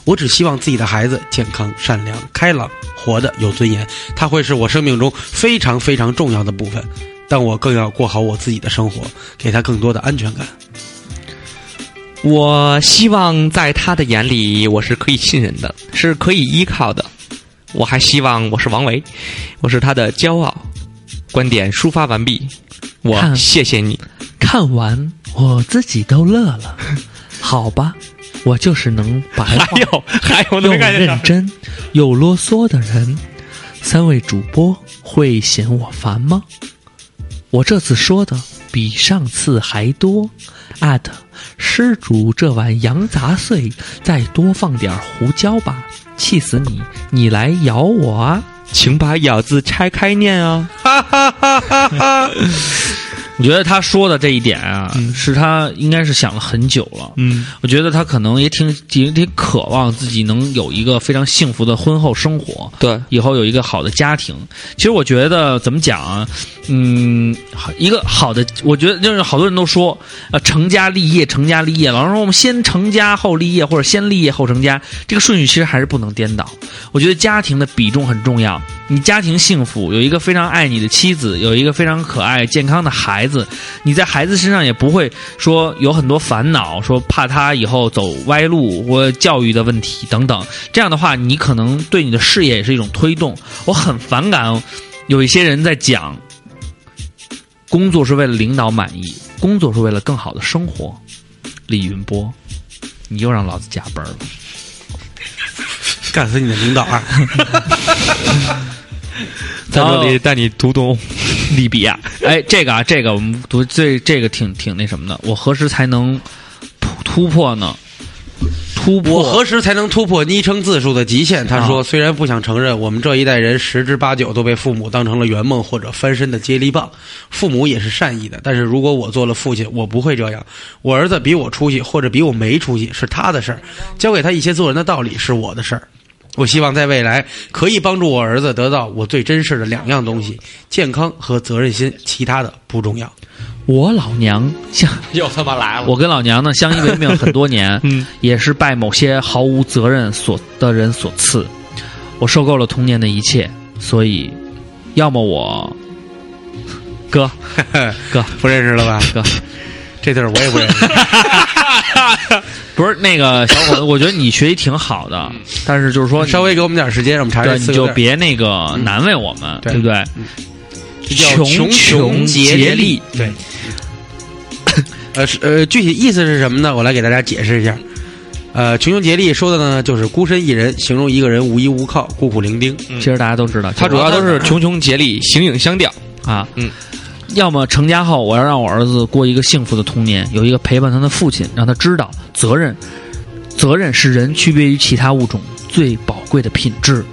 我只希望自己的孩子健康、善良、开朗，活得有尊严。他会是我生命中非常非常重要的部分，但我更要过好我自己的生活，给他更多的安全感。我希望在他的眼里，我是可以信任的，是可以依靠的。我还希望我是王维，我是他的骄傲。观点抒发完毕，我谢谢你。看完。我自己都乐了，好吧，我就是能白话又认真又啰嗦的人。三位主播会嫌我烦吗？我这次说的比上次还多。艾特施主这碗羊杂碎，再多放点胡椒吧，气死你！你来咬我啊，请把咬字拆开念啊！哈哈哈哈哈。我觉得他说的这一点啊，是他应该是想了很久了。嗯，我觉得他可能也挺挺挺渴望自己能有一个非常幸福的婚后生活，对，以后有一个好的家庭。其实我觉得怎么讲啊，嗯，一个好的，我觉得就是好多人都说，呃，成家立业，成家立业。老师说我们先成家后立业，或者先立业后成家，这个顺序其实还是不能颠倒。我觉得家庭的比重很重要，你家庭幸福，有一个非常爱你的妻子，有一个非常可爱健康的孩。孩子，你在孩子身上也不会说有很多烦恼，说怕他以后走歪路或教育的问题等等。这样的话，你可能对你的事业也是一种推动。我很反感有一些人在讲，工作是为了领导满意，工作是为了更好的生活。李云波，你又让老子加班了，干死你的领导啊！在这里带你读懂 利比亚。哎，这个啊，这个我们读这这个挺挺那什么的。我何时才能突破呢？突破？我何时才能突破昵称字数的极限？他说：“虽然不想承认，我们这一代人十之八九都被父母当成了圆梦或者翻身的接力棒。父母也是善意的，但是如果我做了父亲，我不会这样。我儿子比我出息或者比我没出息是他的事儿，教给他一些做人的道理是我的事儿。”我希望在未来可以帮助我儿子得到我最珍视的两样东西：健康和责任心。其他的不重要。我老娘相 又他妈来了。我跟老娘呢相依为命很多年，嗯，也是拜某些毫无责任所的人所赐。我受够了童年的一切，所以，要么我哥 哥不认识了吧？哥，这字儿我也不认识。不是那个小伙子，我觉得你学习挺好的，但是就是说，稍微给我们点时间，让我们查查。你就别那个难为我们，对不对？穷穷竭力，对。呃，是呃，具体意思是什么呢？我来给大家解释一下。呃，穷穷竭力说的呢，就是孤身一人，形容一个人无依无靠、孤苦伶仃。其实大家都知道，他主要都是穷穷竭力、形影相吊啊。嗯。要么成家后，我要让我儿子过一个幸福的童年，有一个陪伴他的父亲，让他知道责任。责任是人区别于其他物种最宝贵的品质，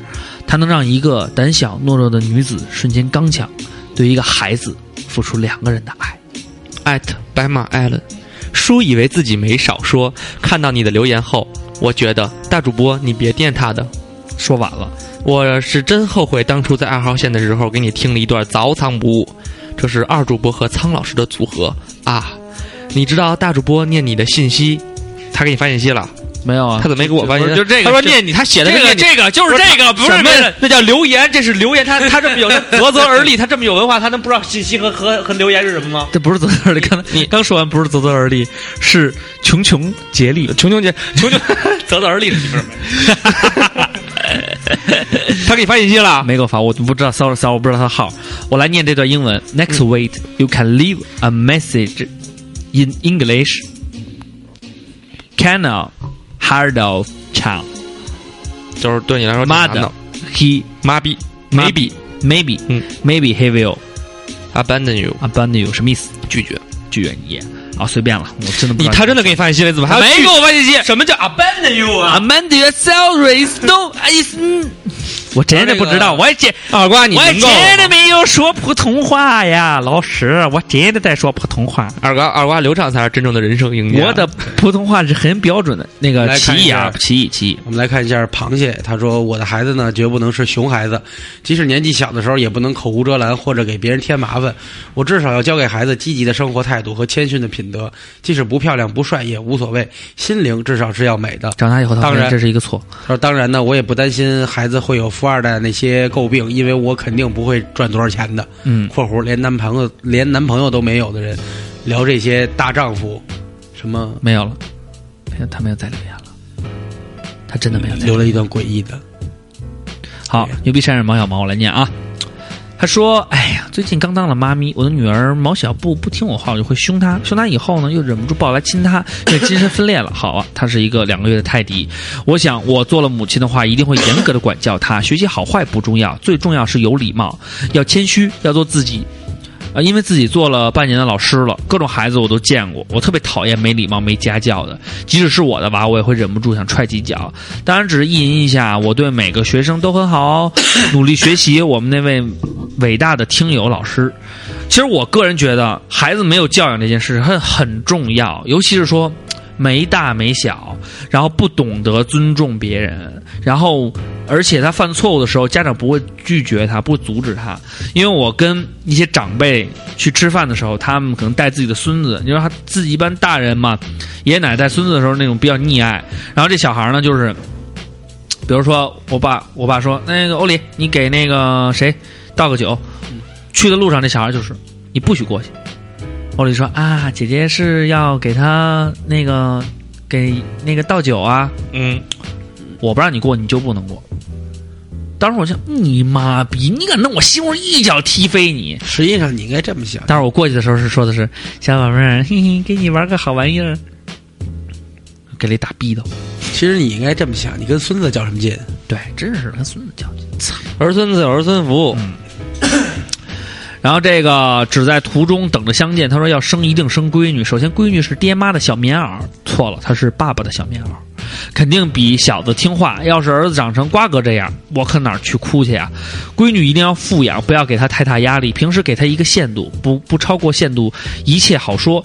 它能让一个胆小懦弱的女子瞬间刚强，对一个孩子付出两个人的爱。艾特白马艾伦，叔以为自己没少说，看到你的留言后，我觉得大主播你别垫他的，说晚了，我是真后悔当初在二号线的时候给你听了一段早藏不误。这是二主播和苍老师的组合啊！你知道大主播念你的信息，他给你发信息了没有啊？他怎么没给我发信息？就这个，他说念你，他写的这个，这个就是这个，不是那那叫留言，这是留言。他 他这么有啧啧而立，他这么有文化，他能不知道信息和和和留言是什么吗？这不是啧啧而立，刚才你刚说完不是啧啧而立，是穷穷竭力，穷穷竭穷穷啧啧而立的媳妇。他给你发信息了？没给我发，我不知道。Sorry，Sorry，我不知道他的号。我来念这段英文。Next week, you can leave a message in English. Can a hard of child，就是对你来说妈的，He 妈逼，Maybe，Maybe，嗯，Maybe he will abandon you，abandon you 什么意思？拒绝，拒绝你。啊，随便了，我真的不。你他真的给你发信息了？怎么还没给我发信息？什么叫 abandon you 啊？Abandon yourself is no is。我真的不知道，我真二瓜，你我真的没有说普通话呀，老师，我真的在说普通话。二瓜，二瓜，刘畅才是真正的人生赢家。我的普通话是很标准的，那个奇异啊，奇异奇异。我们来看一下螃蟹，他说：“我的孩子呢，绝不能是熊孩子，即使年纪小的时候，也不能口无遮拦或者给别人添麻烦。我至少要教给孩子积极的生活态度和谦逊的品德，即使不漂亮不帅也无所谓，心灵至少是要美的。长大以后，当然这是一个错。他说：当然呢，我也不担心孩子会有富二代那些。”诟病，因为我肯定不会赚多少钱的。嗯，括弧连男朋友连男朋友都没有的人，聊这些大丈夫，什么没有了？没有他没有再留言了，他真的没有留了一段诡异的。好，牛逼山上毛小毛，我来念啊。他说：“哎呀，最近刚当了妈咪，我的女儿毛小布不听我话，我就会凶她。凶她以后呢，又忍不住抱来亲她，就精神分裂了。好啊，她是一个两个月的泰迪。我想，我做了母亲的话，一定会严格的管教她。学习好坏不重要，最重要是有礼貌，要谦虚，要做自己。”啊，因为自己做了半年的老师了，各种孩子我都见过，我特别讨厌没礼貌、没家教的。即使是我的娃，我也会忍不住想踹几脚。当然，只是意淫一下，我对每个学生都很好，努力学习。我们那位伟大的听友老师，其实我个人觉得，孩子没有教养这件事很很重要，尤其是说。没大没小，然后不懂得尊重别人，然后而且他犯错误的时候，家长不会拒绝他，不会阻止他。因为我跟一些长辈去吃饭的时候，他们可能带自己的孙子，你说他自己一般大人嘛，爷爷奶奶带孙子的时候那种比较溺爱，然后这小孩呢就是，比如说我爸，我爸说那个欧里，你给那个谁倒个酒，去的路上那小孩就是你不许过去，欧里说啊，姐姐是要给他那个给那个倒酒啊。嗯，我不让你过，你就不能过。当时我想，你妈逼，你敢弄我媳妇一脚踢飞你！实际上你应该这么想。但是我过去的时候是说的是小宝贝儿，嘿嘿，给你玩个好玩意儿，给你打逼斗。其实你应该这么想，你跟孙子较什么劲？对，真是跟孙子较劲。操，儿孙自有儿孙福。嗯。然后这个只在途中等着相见。他说要生一定生闺女，首先闺女是爹妈的小棉袄，错了，她是爸爸的小棉袄，肯定比小子听话。要是儿子长成瓜哥这样，我可哪儿去哭去呀？闺女一定要富养，不要给她太大压力，平时给她一个限度，不不超过限度，一切好说。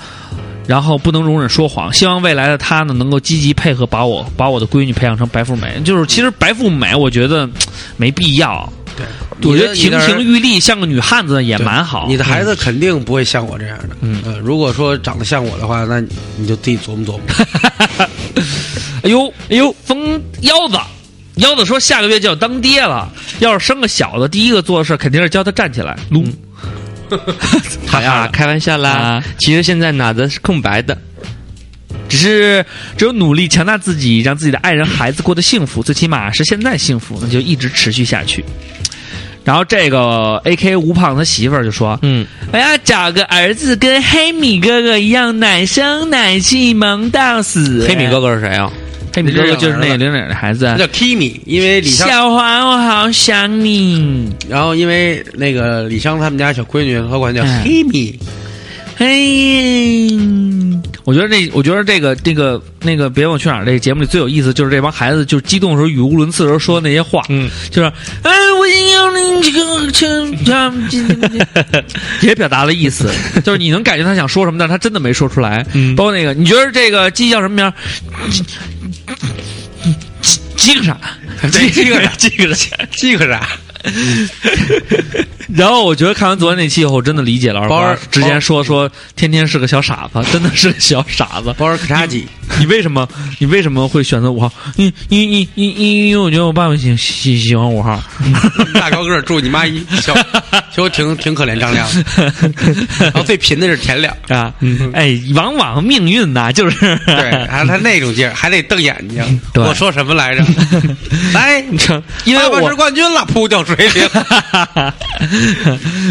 然后不能容忍说谎，希望未来的她呢能够积极配合，把我把我的闺女培养成白富美。就是其实白富美，我觉得没必要。对，我觉得亭亭玉立像个女汉子也蛮好。你的孩子肯定不会像我这样的。嗯，如果说长得像我的话，那你就自己琢磨琢磨。哎呦哎呦，疯腰子，腰子说下个月就要当爹了，要是生个小的，第一个做的事肯定是教他站起来撸。好呀，开玩笑啦。其实现在脑子是空白的，只是只有努力强大自己，让自己的爱人、孩子过得幸福，最起码是现在幸福，那就一直持续下去。然后这个 A K 吴胖他媳妇儿就说：“嗯，我要找个儿子跟黑米哥哥一样奶声奶气萌到死。”黑米哥哥是谁啊？黑米哥哥就是那个玲玲的孩子，叫 Kimi，因为李湘小黄，我好想你。然后因为那个李湘他们家小闺女，她管叫黑米。嘿，我觉得这，我觉得这个，这个，那个，别问我去哪儿。这个节目里最有意思就是这帮孩子，就是激动的时候语无伦次的时候说的那些话，嗯，就是，哎，我要你这个成长，也表达了意思，就是你能感觉他想说什么，但是他真的没说出来。包括那个，你觉得这个鸡叫什么名？鸡个啥？鸡个啥？鸡个啥？鸡个啥？然后我觉得看完昨天那期以后，我真的理解了二宝之前说说天天是个小傻子，真的是个小傻子。包尔可差鸡，你为什么你为什么会选择五号？你你你你你，因为我觉得我爸爸喜喜喜欢五号，大高个住你妈一小，就挺挺可怜张亮。然后最贫的是田亮啊，哎，往往命运呐，就是对，还他那种劲儿，还得瞪眼睛。我说什么来着？来，你成，因为我是冠军了，扑掉水里了。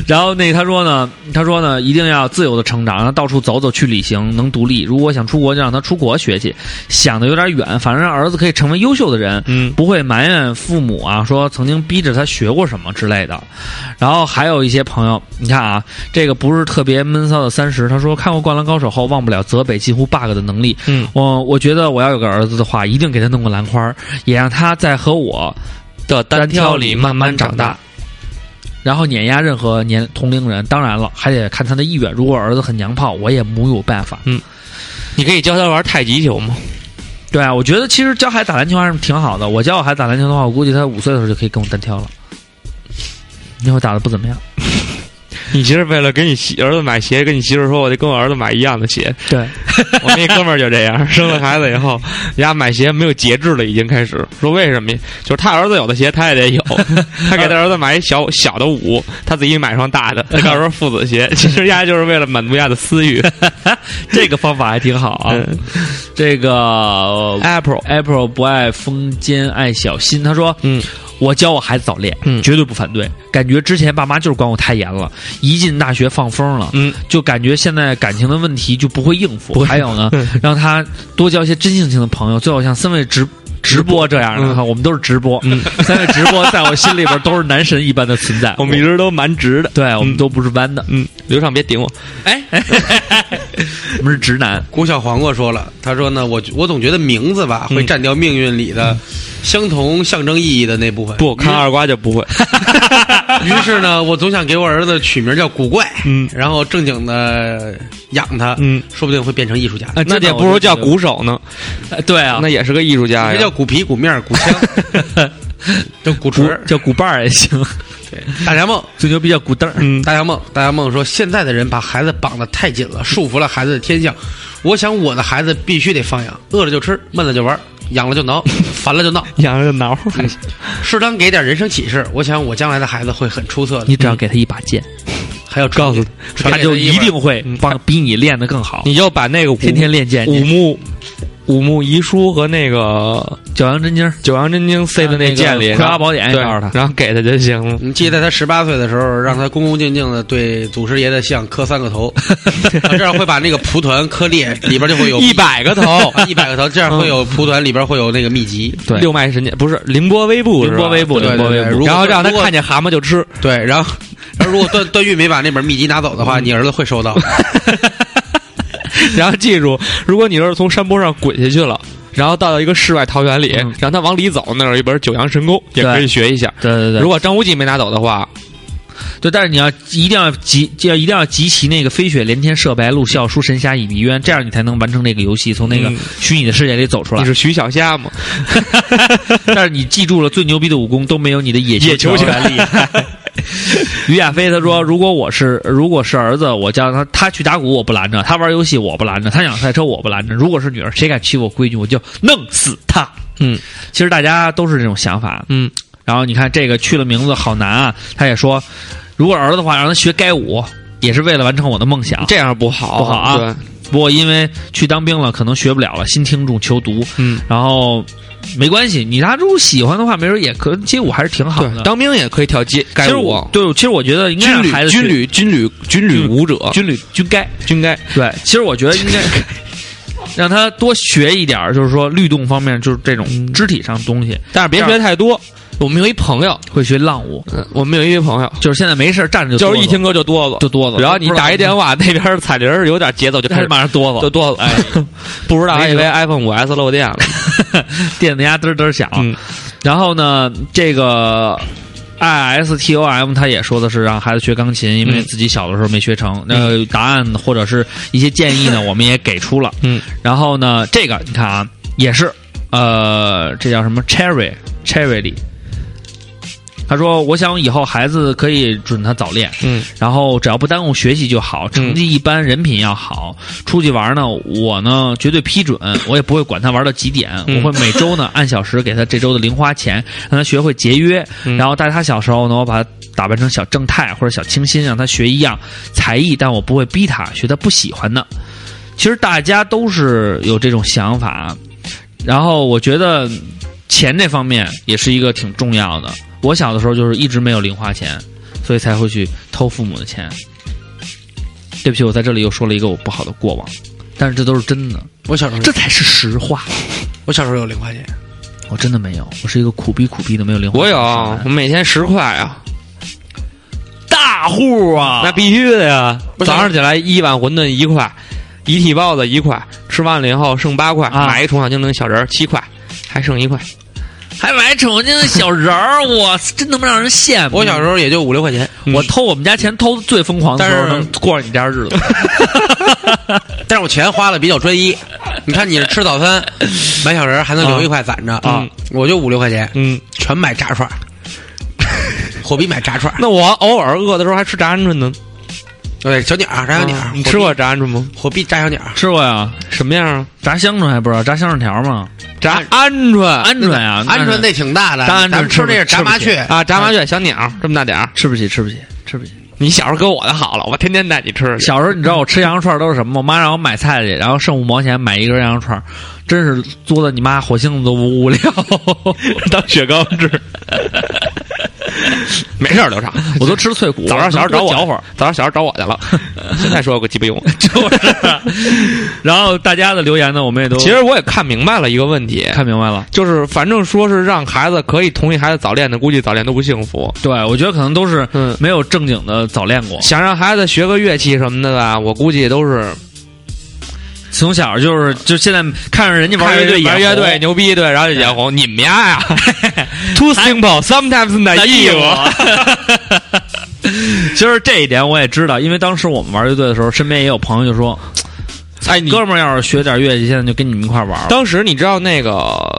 然后那他说呢，他说呢，一定要自由的成长，让他到处走走，去旅行，能独立。如果想出国，就让他出国学去。想的有点远，反正让儿子可以成为优秀的人，嗯，不会埋怨父母啊，说曾经逼着他学过什么之类的。然后还有一些朋友，你看啊，这个不是特别闷骚的三十，他说看过《灌篮高手》后，忘不了泽北几乎 bug 的能力。嗯，我我觉得我要有个儿子的话，一定给他弄个篮筐，也让他在和我的单挑里慢慢长大。然后碾压任何年同龄人，当然了，还得看他的意愿。如果儿子很娘炮，我也没有办法。嗯，你可以教他玩太极球吗？对啊，我觉得其实教孩子打篮球还是挺好的。我教我孩子打篮球的话，我估计他五岁的时候就可以跟我单挑了。因为我打的不怎么样。你其实为了给你媳儿子买鞋，跟你媳妇说，我得跟我儿子买一样的鞋。对，我那哥们儿就这样，生了孩子以后，人家买鞋没有节制了，已经开始说为什么呀？就是他儿子有的鞋他也得有，他给他儿子买一小小的五，他自己买双大的，他告诉说父子鞋，其实家就是为了满足家的私欲。这个方法还挺好啊。这个 Apple Apple 不爱风间爱小心，他说嗯。我教我孩子早恋，嗯，绝对不反对。感觉之前爸妈就是管我太严了，一进大学放风了，嗯，就感觉现在感情的问题就不会应付。还有呢，让他多交一些真性情的朋友，最好像三位直直播这样的。我们都是直播，三位直播在我心里边都是男神一般的存在。我们一直都蛮直的，对我们都不是弯的。嗯，刘畅别顶我，哎，我们是直男。古小黄瓜说了，他说呢，我我总觉得名字吧会占掉命运里的。相同象征意义的那部分，不看二瓜就不会。于是呢，我总想给我儿子取名叫古怪，嗯，然后正经的养他，嗯，说不定会变成艺术家。那也不如叫鼓手呢。对啊，那也是个艺术家。呀。叫鼓皮、鼓面、鼓腔，叫鼓槌，叫鼓棒也行。对，大家梦最牛逼叫鼓凳。嗯，大家梦，大家梦说现在的人把孩子绑得太紧了，束缚了孩子的天性。我想我的孩子必须得放养，饿了就吃，闷了就玩。养了就挠，烦了就闹，养了就挠，适当给点人生启示。我想我将来的孩子会很出色的。你只要给他一把剑，还要告诉他，他就一定会帮比你练得更好。你就把那个天天练剑五木。五木遗书和那个九阳真经，九阳真经塞在那剑里，葵花宝典，告诉他，然后给他就行了。你记得他十八岁的时候，让他恭恭敬敬的对祖师爷的像磕三个头，这样会把那个蒲团磕裂，里边就会有一百个头，一百个头，这样会有蒲团里边会有那个秘籍。对，六脉神剑不是凌波微步，凌波微步，凌波微步。然后让他看见蛤蟆就吃。对，然后，如果段段誉没把那本秘籍拿走的话，你儿子会收到。然后记住，如果你要是从山坡上滚下去了。然后到了一个世外桃源里，让他往里走，那儿有一本《九阳神功》，也可以学一下。对对对，如果张无忌没拿走的话，对，但是你要一定要集，要一定要集齐那个飞雪连天射白鹿，笑书神侠倚碧鸳，这样你才能完成这个游戏，从那个虚拟的世界里走出来。你是徐小虾吗？但是你记住了，最牛逼的武功都没有你的野球拳厉害。于亚飞他说：“如果我是如果是儿子，我叫他他去打鼓，我不拦着；他玩游戏，我不拦着；他想赛车，我不拦着。如果是女儿，谁敢欺负我闺女，我就弄死他。”嗯，其实大家都是这种想法。嗯，然后你看这个去了名字好难啊。他也说，如果儿子的话，让他学街舞，也是为了完成我的梦想。这样不好，不好啊。对，不过因为去当兵了，可能学不了了。新听众求读。嗯，然后。没关系，你他如果喜欢的话，没准也可街舞还是挺好的。当兵也可以跳街街舞。对，其实我觉得应该让孩子军旅军旅军旅舞者，军旅军该军该。对，其实我觉得应该让他多学一点，就是说律动方面，就是这种肢体上的东西，但是别学太多。我们有一朋友会学浪舞，我们有一朋友就是现在没事站着就，就是一听歌就哆嗦，就哆嗦。然后你打一电话，那边彩铃有点节奏，就开始马上 哆嗦，就哆嗦。哎，不知道还以为 iPhone 五 S 漏电了，电子鸭嘚嘚响。然后呢，这个 ISTOM 他也说的是让孩子学钢琴，因为自己小的时候没学成。那答案或者是一些建议呢，我们也给出了。嗯，然后呢，这个你看啊，也是呃，这叫什么？Cherry Cherry 里。他说：“我想以后孩子可以准他早恋，嗯，然后只要不耽误学习就好，成绩一般，人品要好。出去玩呢，我呢绝对批准，我也不会管他玩到几点。我会每周呢按小时给他这周的零花钱，让他学会节约。然后带他小时候呢，我把他打扮成小正太或者小清新，让他学一样才艺，但我不会逼他学他不喜欢的。其实大家都是有这种想法，然后我觉得钱这方面也是一个挺重要的。”我小的时候就是一直没有零花钱，所以才会去偷父母的钱。对不起，我在这里又说了一个我不好的过往，但是这都是真的。我小时候这才是实话。我小时候有零花钱，我真的没有。我是一个苦逼苦逼的，没有零花。我有，我每天十块啊，大户啊，那必须的呀。早上起来一碗馄饨一块，一屉包子一块，吃完了以后剩八块，买一宠小精灵小人七块，还剩一块。还买宠物精灵小人儿，我真他妈让人羡慕。我小时候也就五六块钱，我偷我们家钱偷的最疯狂的时候，能过上你家日子。但是我钱花的比较专一。你看，你是吃早餐买小人还能留一块攒着啊，我就五六块钱，嗯，全买炸串，火币买炸串。那我偶尔饿的时候还吃炸鹌鹑呢。对，小鸟炸小鸟，你吃过炸鹌鹑吗？火币炸小鸟吃过呀，什么样啊？炸香椿还不知道，炸香椿条吗？炸鹌鹑，鹌鹑呀，鹌鹑那挺大的，炸鹌鹑吃那是炸麻雀啊，炸麻雀小鸟这么大点儿，吃不起，吃不起，吃不起。你小时候跟我的好了，我天天带你吃。小时候你知道我吃羊肉串都是什么吗？我妈让我买菜去，然后剩五毛钱买一根羊肉串，真是作的你妈火星子都无聊，当雪糕吃。没事，刘畅，我都吃脆骨。早上小孩找我搅会儿，早上小孩找我去了。现在说有个鸡巴用，就是。然后大家的留言呢，我们也都其实我也看明白了一个问题，看明白了，就是反正说是让孩子可以同意孩子早恋的，估计早恋都不幸福。对，我觉得可能都是没有正经的早恋过。想让孩子学个乐器什么的吧，我估计都是。从小就是就现在看着人家玩乐队玩乐队牛逼对，然后就眼红。你们家呀，too simple，sometimes naive。其实 这一点我也知道，因为当时我们玩乐队的时候，身边也有朋友就说。哎，你哥们儿，要是学点乐器，现在就跟你们一块玩。当时你知道那个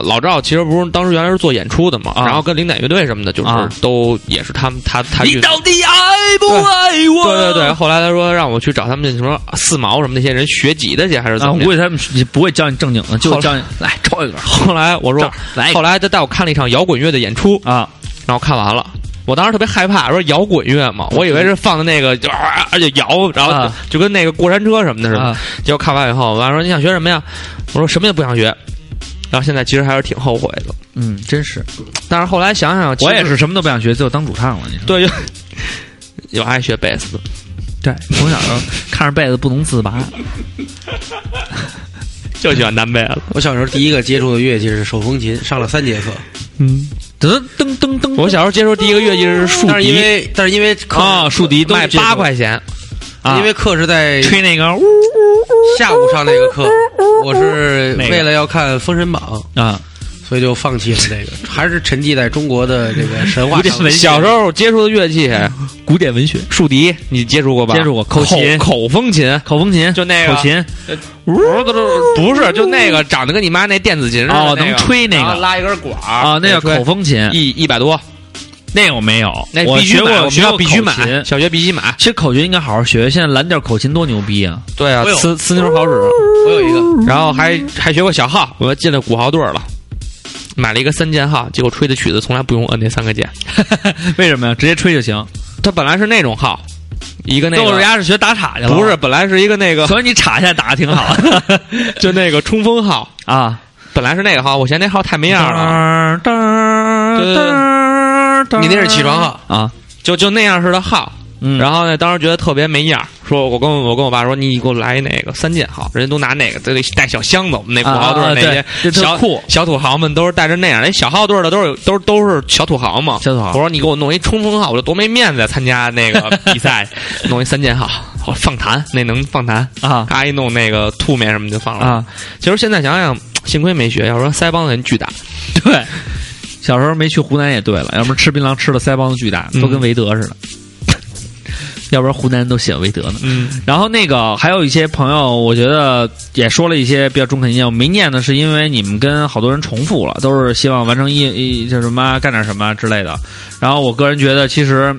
老赵，其实不是当时原来是做演出的嘛，然后跟零点乐队什么的，就是都也是他们他他。你到底爱不爱我？对对对，后来他说让我去找他们什么四毛什么那些人学吉他去，还是怎么？我估计他们不会教你正经的，就教你来抽一个。后来我说，来，后来他带我看了一场摇滚乐的演出啊，然后看完了，我当时特别害怕，说摇滚乐嘛，我以为是放的那个就而且摇，然后就跟那个过山车什么的似的。结果看完以后，我爸说你想学什么呀？我说什么也不想学。然后现在其实还是挺后悔的。嗯，真是。但是后来想想，我也是什么都不想学，最后当主唱了。你说对，有 爱学贝斯。对，从小看着贝斯不能自拔，就喜欢弹贝斯。我小时候第一个接触的乐器是手风琴，上了三节课。嗯。噔噔噔噔！我小时候接触第一个乐器是竖笛，但是因为但是因为啊，竖笛卖八块钱，因为课是在吹那个下午上那个课，我是为了要看《封神榜》啊。所以就放弃了这个，还是沉寂在中国的这个神话。小时候接触的乐器，古典文学，竖笛，你接触过吧？接触过。口琴，口风琴，口风琴，就那个口琴。不是，就那个长得跟你妈那电子琴似的，哦，能吹那个，拉一根管啊，那叫口风琴，一一百多。那我没有，那必须买，学校必须买，小学必须买。其实口琴应该好好学，现在蓝调口琴多牛逼啊！对啊，呲呲妞好使。我有一个，然后还还学过小号，我进了鼓号队了。买了一个三键号，结果吹的曲子从来不用摁那三个键，为什么呀？直接吹就行。它本来是那种号，一个那个。豆家是学打岔去了。不是，本来是一个那个。所以你岔现在打的挺好，就那个冲锋号啊，本来是那个号，我嫌那号太没样了。你那是起床号啊？就就那样式的号。嗯，然后呢？当时觉得特别没样说我跟我跟我爸说，你给我来那个三件好，人家都拿那个都得带小箱子。我们那土豪队那些小酷小土豪们都是带着那样。那小号队的都是都都是小土豪嘛。小土豪，我说你给我弄一冲锋号，我就多没面子呀！参加那个比赛，弄一三件号，放弹那能放弹啊！嘎一弄那个吐面什么就放了啊。其实现在想想，幸亏没学，要说腮帮子人巨大。对，小时候没去湖南也对了，要不然吃槟榔吃的腮帮子巨大，都跟韦德似的。要不然湖南人都喜欢韦德呢。嗯，然后那个还有一些朋友，我觉得也说了一些比较中肯意见。我没念呢是因为你们跟好多人重复了，都是希望完成一一叫什么干点什么之类的。然后我个人觉得其实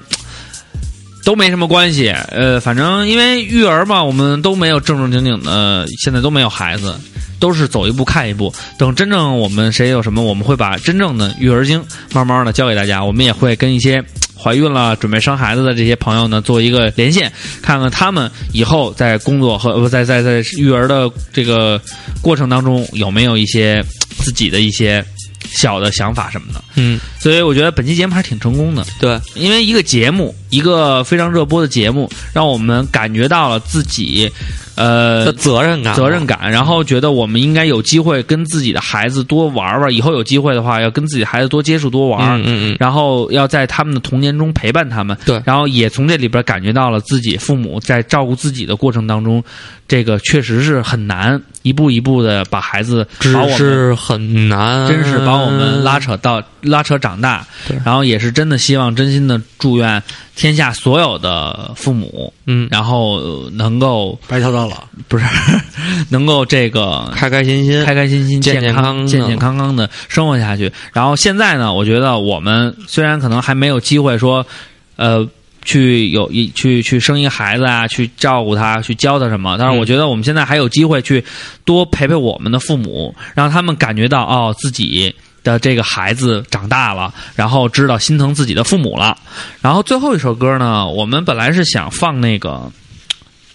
都没什么关系。呃，反正因为育儿嘛，我们都没有正正经经的，现在都没有孩子，都是走一步看一步。等真正我们谁有什么，我们会把真正的育儿经慢慢的教给大家。我们也会跟一些。怀孕了，准备生孩子的这些朋友呢，做一个连线，看看他们以后在工作和不在在在育儿的这个过程当中有没有一些自己的一些小的想法什么的。嗯，所以我觉得本期节目还是挺成功的。对，因为一个节目，一个非常热播的节目，让我们感觉到了自己。呃，责任感，责任感，然后觉得我们应该有机会跟自己的孩子多玩玩，以后有机会的话，要跟自己孩子多接触多玩，嗯嗯，然后要在他们的童年中陪伴他们，对，然后也从这里边感觉到了自己父母在照顾自己的过程当中，这个确实是很难，一步一步的把孩子，只是很难，真是把我们拉扯到拉扯长大，然后也是真的希望真心的祝愿天下所有的父母，嗯，然后能够白头到老。不是，能够这个开开心心、开开心心、健健康、健健康康的生活下去。然后现在呢，我觉得我们虽然可能还没有机会说，呃，去有一去去生一个孩子啊，去照顾他，去教他什么，但是我觉得我们现在还有机会去多陪陪我们的父母，让他们感觉到哦，自己的这个孩子长大了，然后知道心疼自己的父母了。然后最后一首歌呢，我们本来是想放那个。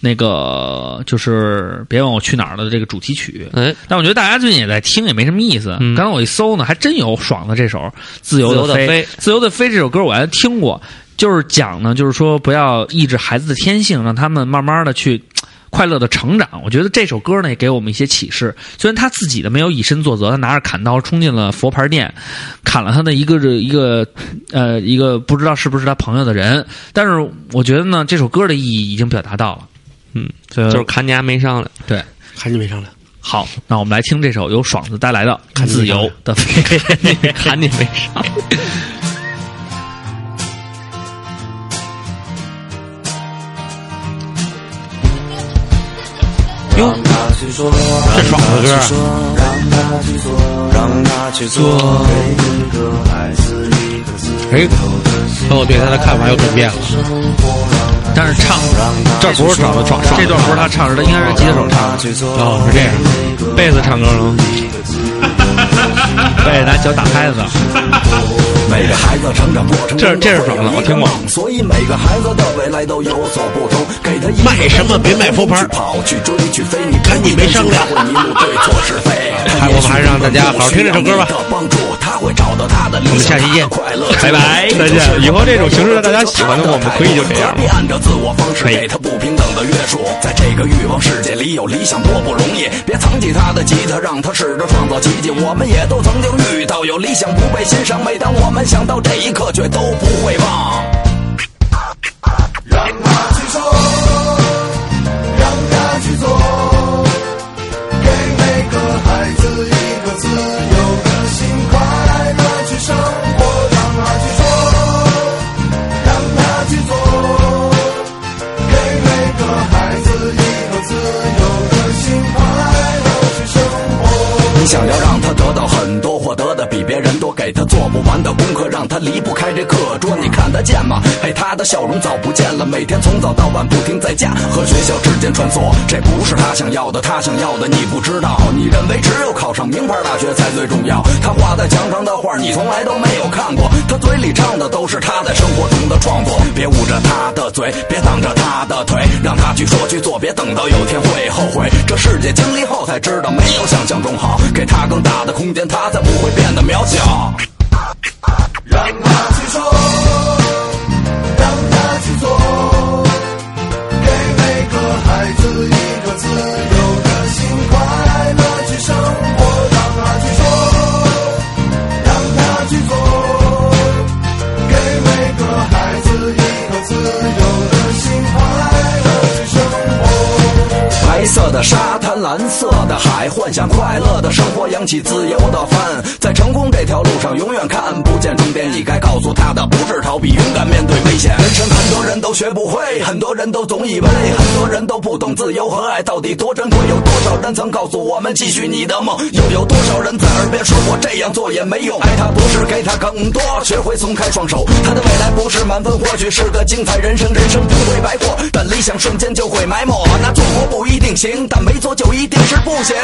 那个就是别问我去哪儿了的这个主题曲，哎，但我觉得大家最近也在听，也没什么意思。刚才我一搜呢，还真有爽的这首《自由的飞》。自由的飞这首歌我还听过，就是讲呢，就是说不要抑制孩子的天性，让他们慢慢的去 快乐的成长。我觉得这首歌呢也给我们一些启示。虽然他自己的没有以身作则，他拿着砍刀冲进了佛牌店，砍了他的一个一个呃一个不知道是不是他朋友的人，但是我觉得呢，这首歌的意义已经表达到了。嗯，就是砍你还没商量，对，砍你没商量。好，那我们来听这首由爽子带来的《自由的飞》，砍你没商量。这爽的歌。哎，那我对他的看法又转变了。但是唱这不是爽的爽，这段不是他唱，是他应该是吉他手唱。哦，是这样，贝斯唱歌了吗？对，拿脚打拍子。每个孩子成长过程这这是什么？我听过。所以每个孩子的未来都有所不同。给他卖什么别卖佛牌，跑去追去飞，你看你没商量。我们还是让大家好好听这首歌吧。我们下期见，拜拜，再见。以后这种形式让大家喜欢的，我们可以就这样。按照自我方式给他不平等的约束，在这个欲望世界里有理想多不容易。别藏起他的吉他，让他试着创造奇迹。我们也都曾经遇到有理想不被欣赏，每当我们想到这一刻，却都不会忘。活。你人多，给他做不完的功课，让他离不开这课桌。你看得见吗？嘿，他的笑容早不见了，每天从早到晚不停在家和学校之间穿梭。这不是他想要的，他想要的你不知道。你认为只有考上名牌大学才最重要？他画在墙上的画你从来都没有看过，他嘴里唱的都是他在生活中的创作。别捂着他的嘴，别挡着他的腿，让他去说去做，别等到有天会后悔。这世界经历后才知道，没有想象中好。给他更大的空间，他才不会变得渺小。让他去说，让他去做，给每个孩子一个自由的心，快乐去生活。让他去说，让他去做，给每个孩子一个自由的心，快乐去生活。白色的沙蓝色的海，幻想快乐的生活，扬起自由的帆，在成功这条路上永远看不见终点。你该告诉他的不是逃避，勇敢面对危险。人生很多人都学不会，很多人都总以为，很多人都不懂自由和爱到底多珍贵。有多少人曾告诉我们继续你的梦，又有多少人在耳边说过这样做也没用。爱他不是给他更多，学会松开双手。他的未来不是满分，或许是个精彩人生，人生不会白过，但理想瞬间就会埋没。那做活不一定行，但没做就不一定是不行。